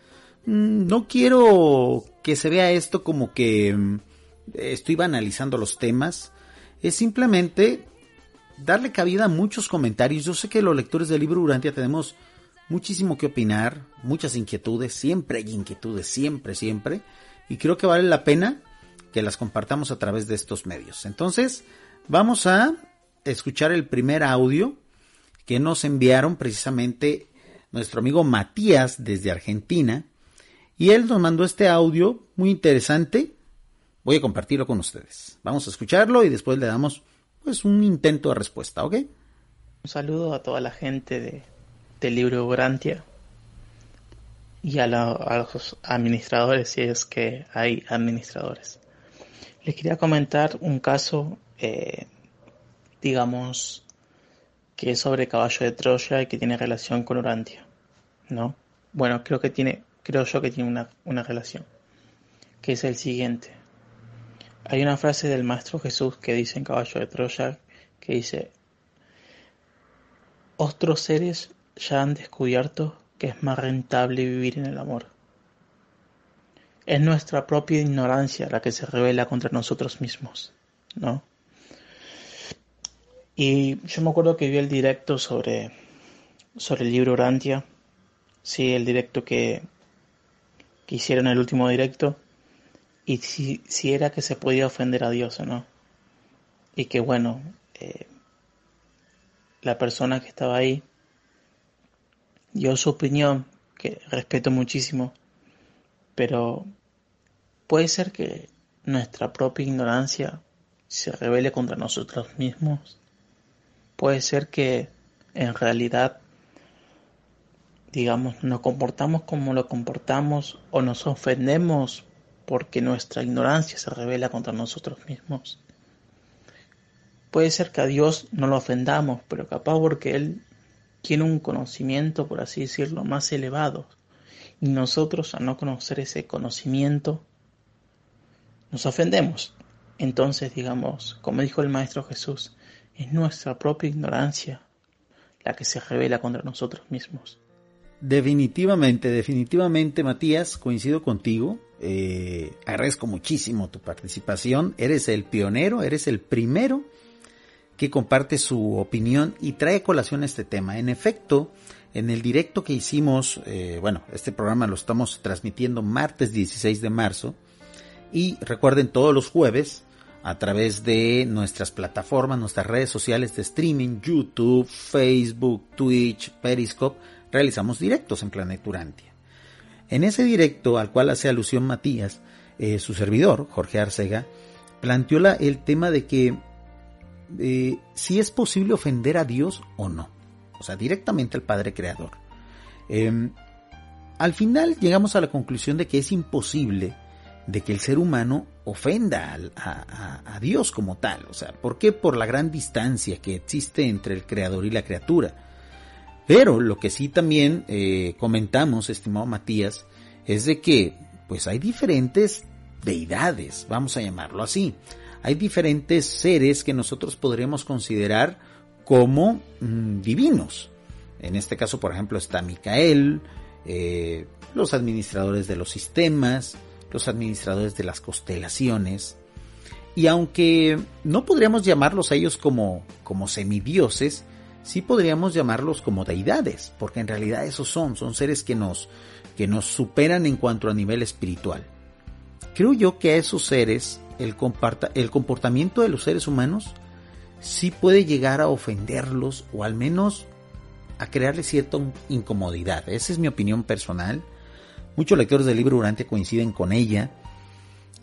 Mm, no quiero que se vea esto como que mm, estoy banalizando los temas. Es simplemente darle cabida a muchos comentarios. Yo sé que los lectores del libro Urantia tenemos muchísimo que opinar, muchas inquietudes, siempre hay inquietudes, siempre, siempre. Y creo que vale la pena que las compartamos a través de estos medios. Entonces, vamos a escuchar el primer audio que nos enviaron precisamente nuestro amigo Matías desde Argentina. Y él nos mandó este audio muy interesante. Voy a compartirlo con ustedes. Vamos a escucharlo y después le damos pues un intento de respuesta, ¿ok? Un saludo a toda la gente de, del libro Urantia y a, los administradores, si es que hay administradores. Les quería comentar un caso, eh, digamos, que es sobre Caballo de Troya y que tiene relación con Urantia, ¿no? Bueno, creo que tiene, creo yo que tiene una, una relación, que es el siguiente. Hay una frase del Maestro Jesús que dice en Caballo de Troya, que dice, otros seres ya han descubierto que es más rentable vivir en el amor. Es nuestra propia ignorancia la que se revela contra nosotros mismos, ¿no? Y yo me acuerdo que vi el directo sobre, sobre el libro Urantia, sí, el directo que, que hicieron el último directo, y si, si era que se podía ofender a Dios o no. Y que bueno, eh, la persona que estaba ahí dio su opinión, que respeto muchísimo, pero puede ser que nuestra propia ignorancia se revele contra nosotros mismos. Puede ser que en realidad, digamos, nos comportamos como lo comportamos o nos ofendemos porque nuestra ignorancia se revela contra nosotros mismos. Puede ser que a Dios no lo ofendamos, pero capaz porque Él tiene un conocimiento, por así decirlo, más elevado. Y nosotros, al no conocer ese conocimiento, nos ofendemos. Entonces, digamos, como dijo el Maestro Jesús, es nuestra propia ignorancia la que se revela contra nosotros mismos. Definitivamente, definitivamente, Matías, coincido contigo. Eh, agradezco muchísimo tu participación. Eres el pionero, eres el primero que comparte su opinión y trae colación este tema. En efecto, en el directo que hicimos, eh, bueno, este programa lo estamos transmitiendo martes 16 de marzo y recuerden todos los jueves a través de nuestras plataformas, nuestras redes sociales de streaming, YouTube, Facebook, Twitch, Periscope, realizamos directos en Planet Urantia. En ese directo al cual hace alusión Matías, eh, su servidor, Jorge Arcega, planteó la, el tema de que si es posible ofender a Dios o no. O sea, directamente al Padre Creador. Em, al final llegamos a la conclusión de que es imposible de que el ser humano ofenda a, Dios como tal. O sea, ¿por qué? Por la gran distancia que existe entre el creador y la criatura. Pero lo que sí también eh, comentamos, estimado Matías, es de que pues hay diferentes deidades, vamos a llamarlo así hay diferentes seres que nosotros podríamos considerar como mm, divinos. En este caso, por ejemplo, está Micael, eh, los administradores de los sistemas, los administradores de las constelaciones. Y aunque no podríamos llamarlos a ellos como, como semidioses, sí podríamos llamarlos como deidades, porque en realidad esos son, son seres que nos, que nos superan en cuanto a nivel espiritual. Creo yo que a esos seres el, el comportamiento de los seres humanos sí puede llegar a ofenderlos o al menos a crearles cierta incomodidad. Esa es mi opinión personal. Muchos lectores del libro Durante coinciden con ella.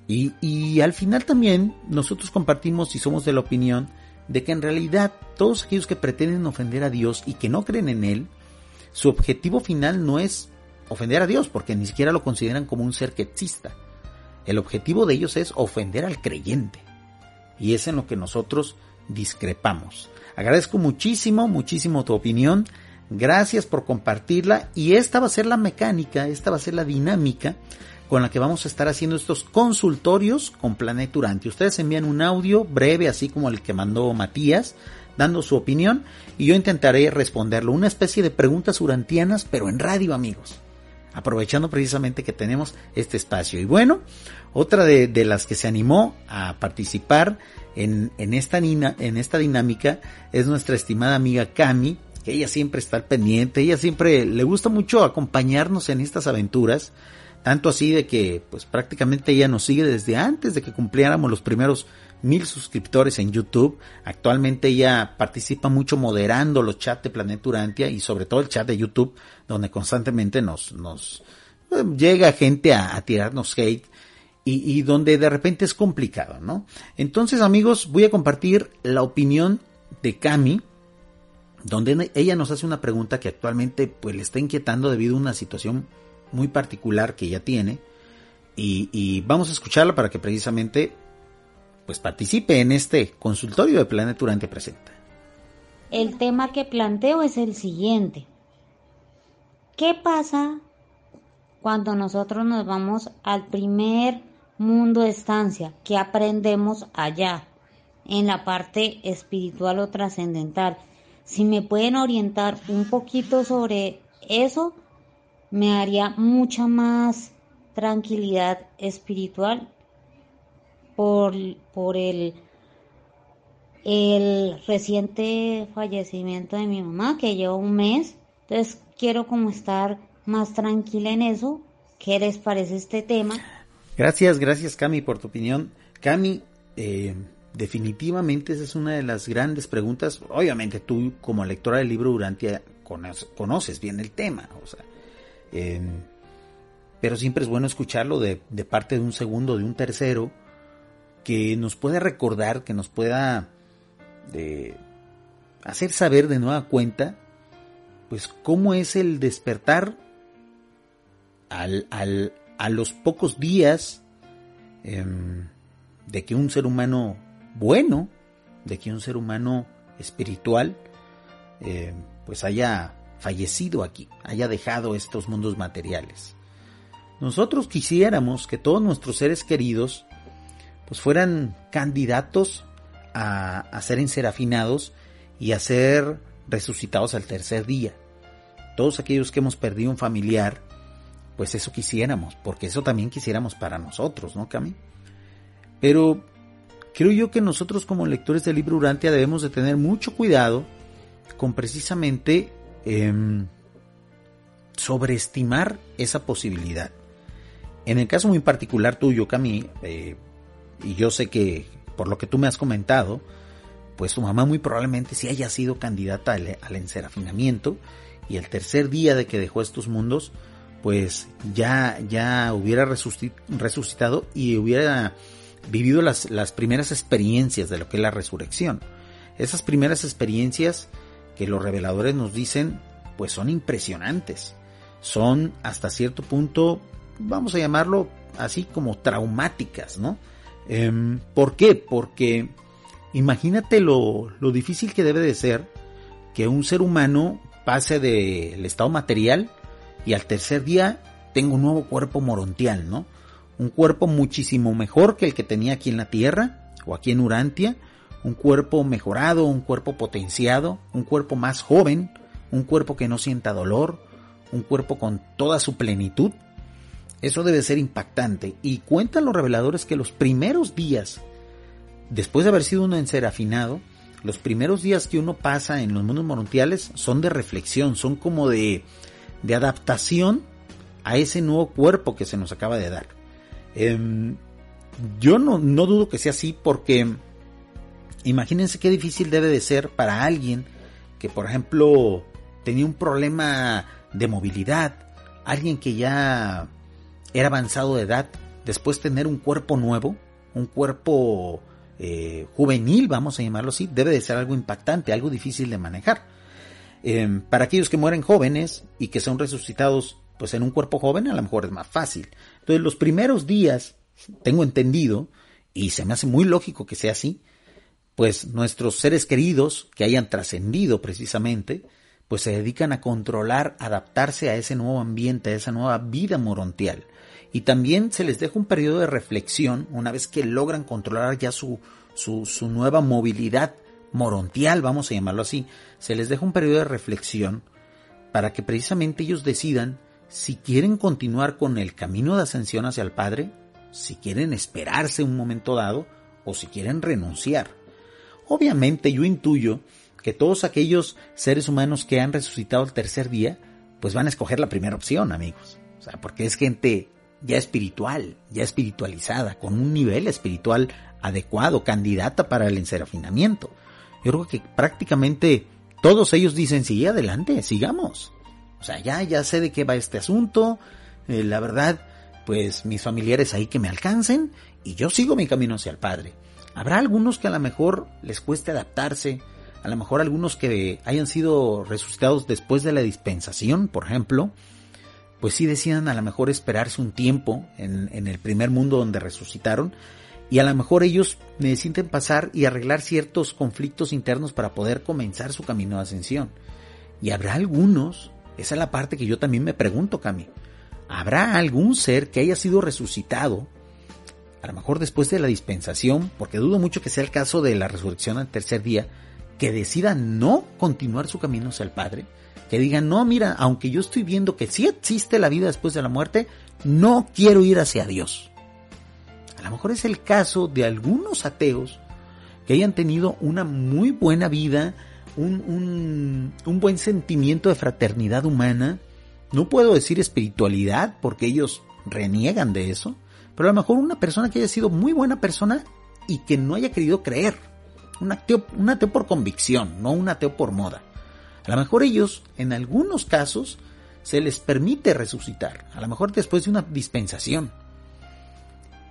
Y, y al final también nosotros compartimos y somos de la opinión de que en realidad todos aquellos que pretenden ofender a Dios y que no creen en Él, su objetivo final no es ofender a Dios, porque ni siquiera lo consideran como un ser que exista. El objetivo de ellos es ofender al creyente. Y es en lo que nosotros discrepamos. Agradezco muchísimo, muchísimo tu opinión. Gracias por compartirla. Y esta va a ser la mecánica, esta va a ser la dinámica con la que vamos a estar haciendo estos consultorios con Planet Durante. Ustedes envían un audio breve, así como el que mandó Matías, dando su opinión, y yo intentaré responderlo. Una especie de preguntas urantianas, pero en radio, amigos. Aprovechando precisamente que tenemos este espacio. Y bueno, otra de, las que se animó a participar en, esta, en esta dinámica es nuestra estimada amiga Cami, que ella siempre está al pendiente, ella siempre le gusta mucho acompañarnos en estas aventuras tanto así de que pues prácticamente ella nos sigue desde antes de que cumpliéramos los primeros mil suscriptores en YouTube. Actualmente ella participa mucho moderando los chats de Planeta Urantia y sobre todo el chat de YouTube donde constantemente nos, nos eh, llega gente a, tirarnos hate y, y, donde de repente es complicado, ¿no? Entonces amigos voy a compartir la opinión de Cami donde ella nos hace una pregunta que actualmente pues le está inquietando debido a una situación muy particular que ella tiene y, vamos a escucharla para que precisamente pues participe en este consultorio de Planeta Durante Presenta. El tema que planteo es el siguiente. ¿Qué pasa cuando nosotros nos vamos al primer mundo de estancia? ¿Qué aprendemos allá? En la parte espiritual o trascendental. Si me pueden orientar un poquito sobre eso, me haría mucha más tranquilidad espiritual por, por el, el reciente fallecimiento de mi mamá, que lleva un mes. Entonces quiero como estar más tranquila en eso. ¿Qué les parece este tema? Gracias, gracias Cami por tu opinión. Cami, eh, definitivamente esa es una de las grandes preguntas. Obviamente tú como lectora del libro Durantia conoces bien el tema. Sea, pero siempre es bueno escucharlo de, parte de un segundo, de un tercero, que nos pueda recordar, que nos pueda de, hacer saber de nueva cuenta, pues cómo es el despertar al, a los pocos días em, de que un ser humano bueno, de que un ser humano espiritual, em, pues haya fallecido aquí, haya dejado estos mundos materiales. Nosotros quisiéramos que todos nuestros seres queridos pues fueran candidatos a, a ser enserafinados y a ser resucitados al tercer día. Todos aquellos que hemos perdido un familiar, pues eso quisiéramos, porque eso también quisiéramos para nosotros, ¿no, Cami? Pero creo yo que nosotros como lectores del libro Urantia debemos de tener mucho cuidado con precisamente Em, sobreestimar esa posibilidad. En el caso muy particular tuyo, Cami, eh, y yo sé que por lo que tú me has comentado, pues tu mamá muy probablemente sí haya sido candidata al, enserafinamiento y el tercer día de que dejó estos mundos, pues ya, ya hubiera resucitado y hubiera vivido las, las primeras experiencias de lo que es la resurrección. Esas primeras experiencias que los reveladores nos dicen, pues son impresionantes. Son hasta cierto punto, vamos a llamarlo así como traumáticas, ¿no? Em, ¿Por qué? Porque imagínate lo, lo difícil que debe de ser que un ser humano pase del estado material y al tercer día tenga un nuevo cuerpo morontial, ¿no? Un cuerpo muchísimo mejor que el que tenía aquí en la Tierra o aquí en Urantia, un cuerpo mejorado, un cuerpo potenciado, un cuerpo más joven, un cuerpo que no sienta dolor, un cuerpo con toda su plenitud. Eso debe ser impactante. Y cuentan los reveladores que los primeros días, después de haber sido un afinado, los primeros días que uno pasa en los mundos morontiales son de reflexión, son como de adaptación a ese nuevo cuerpo que se nos acaba de dar. Em, yo no, dudo que sea así porque imagínense qué difícil debe de ser para alguien que, por ejemplo, tenía un problema de movilidad, alguien que ya era avanzado de edad, después tener un cuerpo nuevo, un cuerpo eh, juvenil, vamos a llamarlo así, debe de ser algo impactante, algo difícil de manejar. Em, para aquellos que mueren jóvenes y que son resucitados pues en un cuerpo joven a lo mejor es más fácil. Entonces los primeros días, tengo entendido, y se me hace muy lógico que sea así, pues nuestros seres queridos que hayan trascendido precisamente, pues se dedican a controlar, adaptarse a ese nuevo ambiente, a esa nueva vida morontial. Y también se les deja un periodo de reflexión una vez que logran controlar ya su, su, su nueva movilidad morontial, vamos a llamarlo así, se les deja un periodo de reflexión para que precisamente ellos decidan si quieren continuar con el camino de ascensión hacia el Padre, si quieren esperarse un momento dado o si quieren renunciar. Obviamente yo intuyo que todos aquellos seres humanos que han resucitado el tercer día, pues van a escoger la primera opción, amigos. O sea, porque es gente ya espiritual, ya espiritualizada, con un nivel espiritual adecuado, candidata para el enserafinamiento. Yo creo que prácticamente todos ellos dicen, sí, adelante, sigamos. O sea, ya, ya sé de qué va este asunto. Eh, la verdad, pues mis familiares ahí que me alcancen y yo sigo mi camino hacia el Padre. Habrá algunos que a lo mejor les cueste adaptarse, a lo mejor algunos que hayan sido resucitados después de la dispensación, por ejemplo, pues sí decidan a lo mejor esperarse un tiempo en, en el primer mundo donde resucitaron y a lo mejor ellos necesiten pasar y arreglar ciertos conflictos internos para poder comenzar su camino de ascensión. Y habrá algunos, esa es la parte que yo también me pregunto, Cami, ¿habrá algún ser que haya sido resucitado, a lo mejor después de la dispensación, porque dudo mucho que sea el caso de la resurrección al tercer día, que decida no continuar su camino hacia el Padre? Que diga, no, mira, aunque yo estoy viendo que sí existe la vida después de la muerte, no quiero ir hacia Dios a lo mejor es el caso de algunos ateos que hayan tenido una muy buena vida, un, buen sentimiento de fraternidad humana. No puedo decir espiritualidad porque ellos reniegan de eso, pero a lo mejor una persona que haya sido muy buena persona y que no haya querido creer. Un ateo, un ateo por convicción, no un ateo por moda. A lo mejor ellos, en algunos casos, se les permite resucitar, a lo mejor después de una dispensación.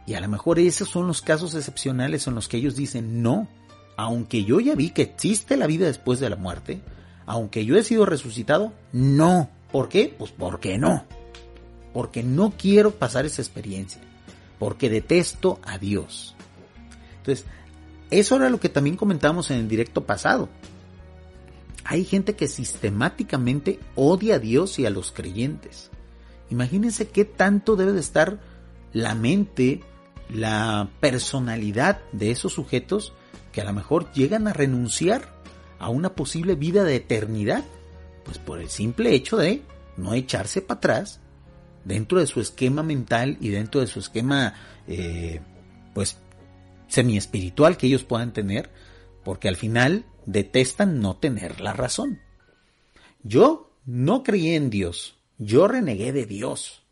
Y a lo mejor esos son los casos excepcionales en los que ellos dicen, no, aunque yo ya vi que existe la vida después de la muerte, aunque yo he sido resucitado, no. ¿Por qué? Pues porque no. Porque no quiero pasar esa experiencia. Porque detesto a Dios. Entonces, eso era lo que también comentamos en el directo pasado. Hay gente que sistemáticamente odia a Dios y a los creyentes. Imagínense qué tanto debe de estar la mente la personalidad de esos sujetos que a lo mejor llegan a renunciar a una posible vida de eternidad, pues por el simple hecho de no echarse para atrás dentro de su esquema mental y dentro de su esquema eh, pues semi espiritual que ellos puedan tener, porque al final detestan no tener la razón. Yo no creí en Dios, yo renegué de Dios.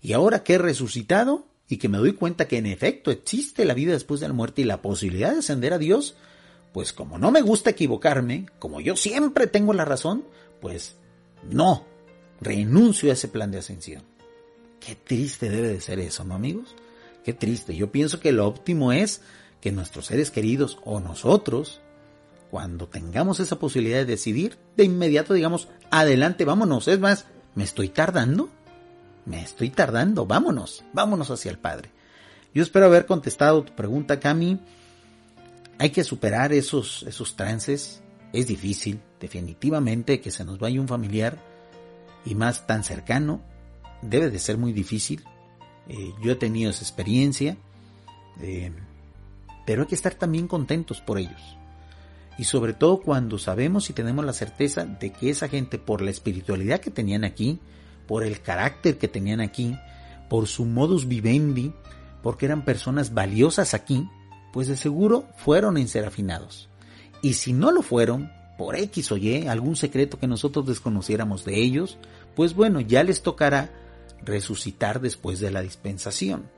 Y ahora que he resucitado, y que me doy cuenta que en efecto existe la vida después de la muerte y la posibilidad de ascender a Dios, pues como no me gusta equivocarme, como yo siempre tengo la razón, pues no, renuncio a ese plan de ascensión. Qué triste debe de ser eso, ¿no amigos? Qué triste. Yo pienso que lo óptimo es que nuestros seres queridos o nosotros, cuando tengamos esa posibilidad de decidir, de inmediato digamos, adelante, vámonos. Es más, ¿me estoy tardando? Me estoy tardando, vámonos, vámonos hacia el Padre. Yo espero haber contestado tu pregunta, Cami. Hay que superar esos, esos trances. Es difícil, definitivamente, que se nos vaya un familiar y más tan cercano. Debe de ser muy difícil. Eh, yo he tenido esa experiencia. Eh, pero hay que estar también contentos por ellos. Y sobre todo cuando sabemos y tenemos la certeza de que esa gente, por la espiritualidad que tenían aquí, por el carácter que tenían aquí, por su modus vivendi, porque eran personas valiosas aquí, pues de seguro fueron enserafinados. Y si no lo fueron, por X o Y, algún secreto que nosotros desconociéramos de ellos, pues bueno, ya les tocará resucitar después de la dispensación.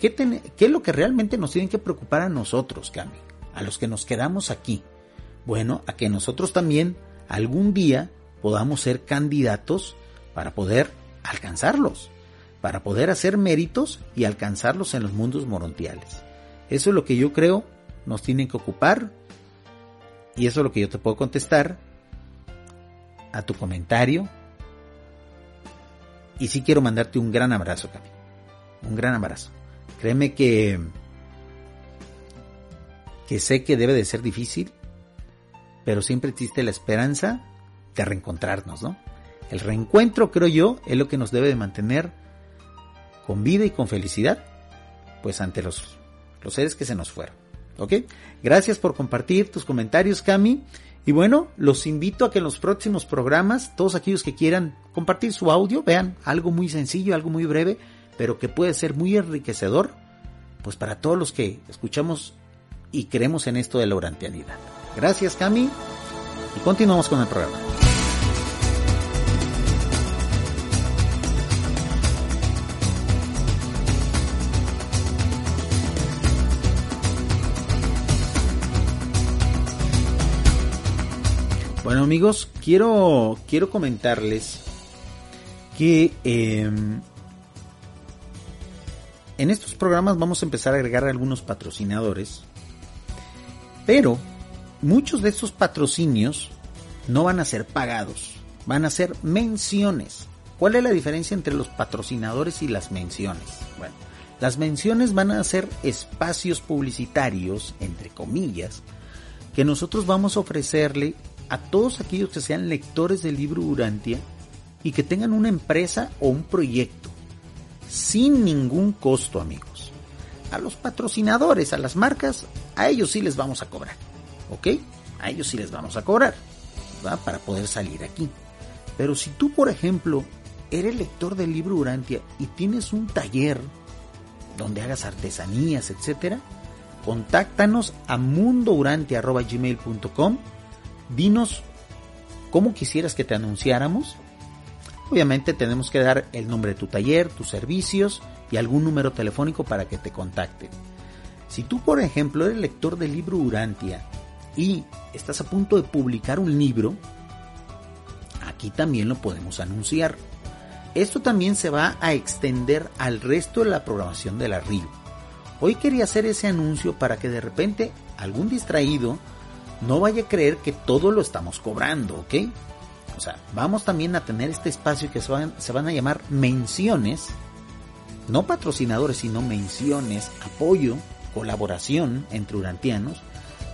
¿Qué, es lo que realmente nos tiene que preocupar a nosotros, Cami? A los que nos quedamos aquí. Bueno, a que nosotros también algún día podamos ser candidatos para poder alcanzarlos, para poder hacer méritos y alcanzarlos en los mundos morontiales. Eso es lo que yo creo nos tiene que ocupar y eso es lo que yo te puedo contestar a tu comentario. Y sí quiero mandarte un gran abrazo, Cami. Un gran abrazo. Créeme que que sé que debe de ser difícil, pero siempre existe la esperanza de reencontrarnos, ¿no? El reencuentro, creo yo, es lo que nos debe de mantener con vida y con felicidad, pues ante los, los seres que se nos fueron. ¿Ok? Gracias por compartir tus comentarios, Cami. Y bueno, los invito a que en los próximos programas, todos aquellos que quieran compartir su audio, vean algo muy sencillo, algo muy breve, pero que puede ser muy enriquecedor, pues para todos los que escuchamos y creemos en esto de la orantianidad. Gracias, Cami. Y continuamos con el programa. Amigos, quiero, quiero comentarles que em, en estos programas vamos a empezar a agregar algunos patrocinadores, pero muchos de estos patrocinios no van a ser pagados, van a ser menciones. ¿Cuál es la diferencia entre los patrocinadores y las menciones? Bueno, las menciones van a ser espacios publicitarios, entre comillas, que nosotros vamos a ofrecerle a todos aquellos que sean lectores del libro Urantia y que tengan una empresa o un proyecto sin ningún costo, amigos. A los patrocinadores, a las marcas, a ellos sí les vamos a cobrar, ¿ok? A ellos sí les vamos a cobrar, ¿va? Para poder salir aquí. Pero si tú, por ejemplo, eres lector del libro Urantia y tienes un taller donde hagas artesanías, etcétera, contáctanos a mundourantia.gmail.com dinos cómo quisieras que te anunciáramos. Obviamente tenemos que dar el nombre de tu taller, tus servicios y algún número telefónico para que te contacten. Si tú, por ejemplo, eres lector del libro Urantia y estás a punto de publicar un libro, aquí también lo podemos anunciar. Esto también se va a extender al resto de la programación de la RIO. Hoy quería hacer ese anuncio para que de repente algún distraído no vaya a creer que todo lo estamos cobrando, ¿ok? O sea, vamos también a tener este espacio que se van, se van a llamar menciones, no patrocinadores, sino menciones, apoyo, colaboración entre urantianos,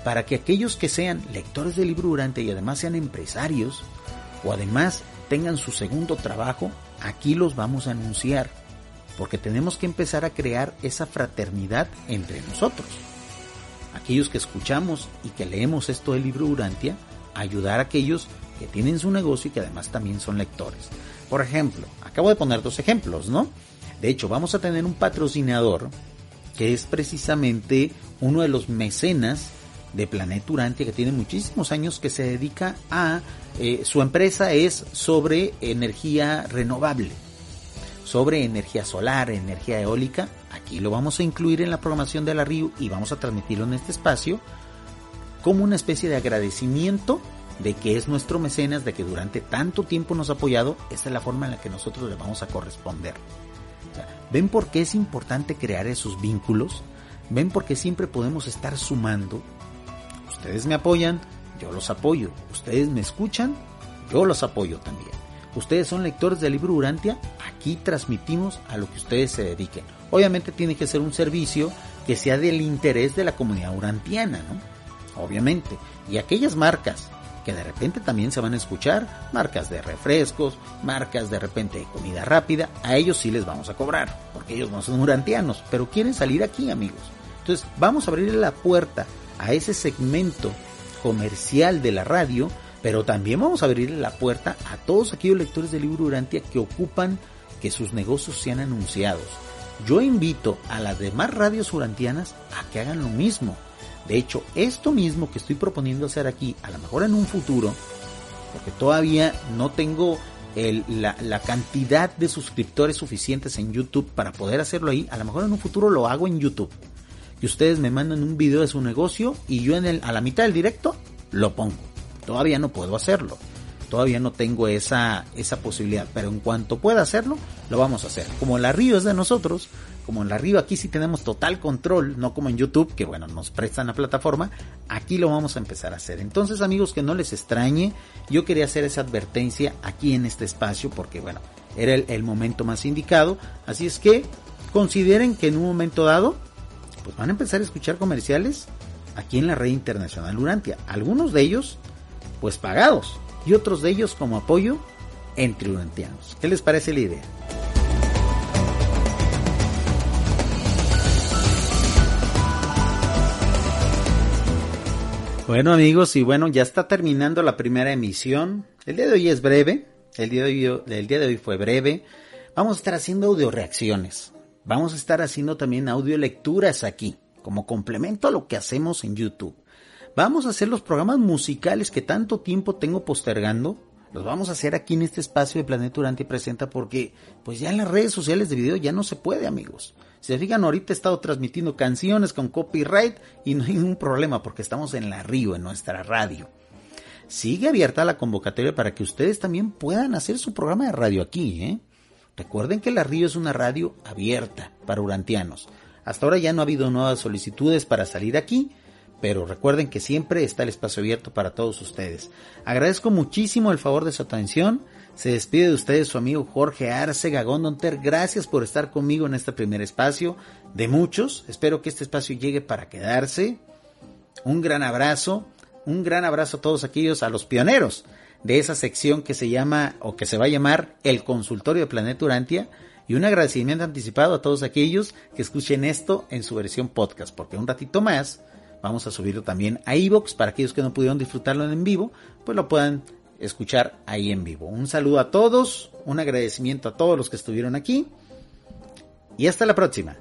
para que aquellos que sean lectores del libro Urante y además sean empresarios, o además tengan su segundo trabajo, aquí los vamos a anunciar, porque tenemos que empezar a crear esa fraternidad entre nosotros aquellos que escuchamos y que leemos esto del libro Urantia, ayudar a aquellos que tienen su negocio y que además también son lectores. Por ejemplo, acabo de poner dos ejemplos, ¿no? De hecho, vamos a tener un patrocinador que es precisamente uno de los mecenas de Planeta Urantia que tiene muchísimos años que se dedica a eh, su empresa es sobre energía renovable sobre energía solar, energía eólica. Aquí lo vamos a incluir en la programación de la RIU y vamos a transmitirlo en este espacio como una especie de agradecimiento de que es nuestro mecenas, de que durante tanto tiempo nos ha apoyado, esa es la forma en la que nosotros le vamos a corresponder. ¿Ven por qué es importante crear esos vínculos? ¿Ven por qué siempre podemos estar sumando? Ustedes me apoyan, yo los apoyo. Ustedes me escuchan, yo los apoyo también. Ustedes son lectores del libro Urantia, aquí transmitimos a lo que ustedes se dediquen. Obviamente tiene que ser un servicio que sea del interés de la comunidad urantiana, ¿no? Obviamente. Y aquellas marcas que de repente también se van a escuchar, marcas de refrescos, marcas de repente de comida rápida, a ellos sí les vamos a cobrar, porque ellos no son urantianos, pero quieren salir aquí, amigos. Entonces, vamos a abrirle la puerta a ese segmento comercial de la radio pero también vamos a abrirle la puerta a todos aquellos lectores del libro Urantia que ocupan que sus negocios sean anunciados. Yo invito a las demás radios urantianas a que hagan lo mismo. De hecho, esto mismo que estoy proponiendo hacer aquí, a lo mejor en un futuro, porque todavía no tengo la, la, cantidad de suscriptores suficientes en YouTube para poder hacerlo ahí, a lo mejor en un futuro lo hago en YouTube. Y ustedes me mandan un video de su negocio y yo en el, a la mitad del directo lo pongo. Todavía no puedo hacerlo. Todavía no tengo esa, esa posibilidad. Pero en cuanto pueda hacerlo, lo vamos a hacer. Como la Río es de nosotros, como en la Río aquí sí tenemos total control, no como en YouTube, que bueno, nos prestan la plataforma, aquí lo vamos a empezar a hacer. Entonces amigos, que no les extrañe, yo quería hacer esa advertencia aquí en este espacio porque bueno, era el, el momento más indicado. Así es que consideren que en un momento dado, pues van a empezar a escuchar comerciales aquí en la red internacional Urantia. Algunos de ellos, pues pagados, y otros de ellos como apoyo entre urantianos. ¿Qué les parece la idea? Bueno amigos, y bueno, ya está terminando la primera emisión. El día de hoy es breve, el día de hoy, el día de hoy fue breve. Vamos a estar haciendo audio reacciones. Vamos a estar haciendo también audio lecturas aquí, como complemento a lo que hacemos en YouTube. Vamos a hacer los programas musicales que tanto tiempo tengo postergando. Los vamos a hacer aquí en este espacio de Planeta Durante Presenta porque pues ya en las redes sociales de video ya no se puede amigos. Si se fijan, ahorita he estado transmitiendo canciones con copyright y no hay ningún problema porque estamos en la Río, en nuestra radio. Sigue abierta la convocatoria para que ustedes también puedan hacer su programa de radio aquí. ¿eh? Recuerden que la Río es una radio abierta para urantianos. Hasta ahora ya no ha habido nuevas solicitudes para salir aquí, pero recuerden que siempre está el espacio abierto para todos ustedes. Agradezco muchísimo el favor de su atención. Se despide de ustedes su amigo Jorge Arce Gagondonter. Gracias por estar conmigo en este primer espacio de muchos. Espero que este espacio llegue para quedarse. Un gran abrazo, un gran abrazo a todos aquellos, a los pioneros de esa sección que se llama o que se va a llamar el consultorio de Planeta Urantia y un agradecimiento anticipado a todos aquellos que escuchen esto en su versión podcast, porque un ratito más vamos a subirlo también a iVoox para aquellos que no pudieron disfrutarlo en vivo, pues lo puedan escuchar ahí en vivo. Un saludo a todos, un agradecimiento a todos los que estuvieron aquí y hasta la próxima.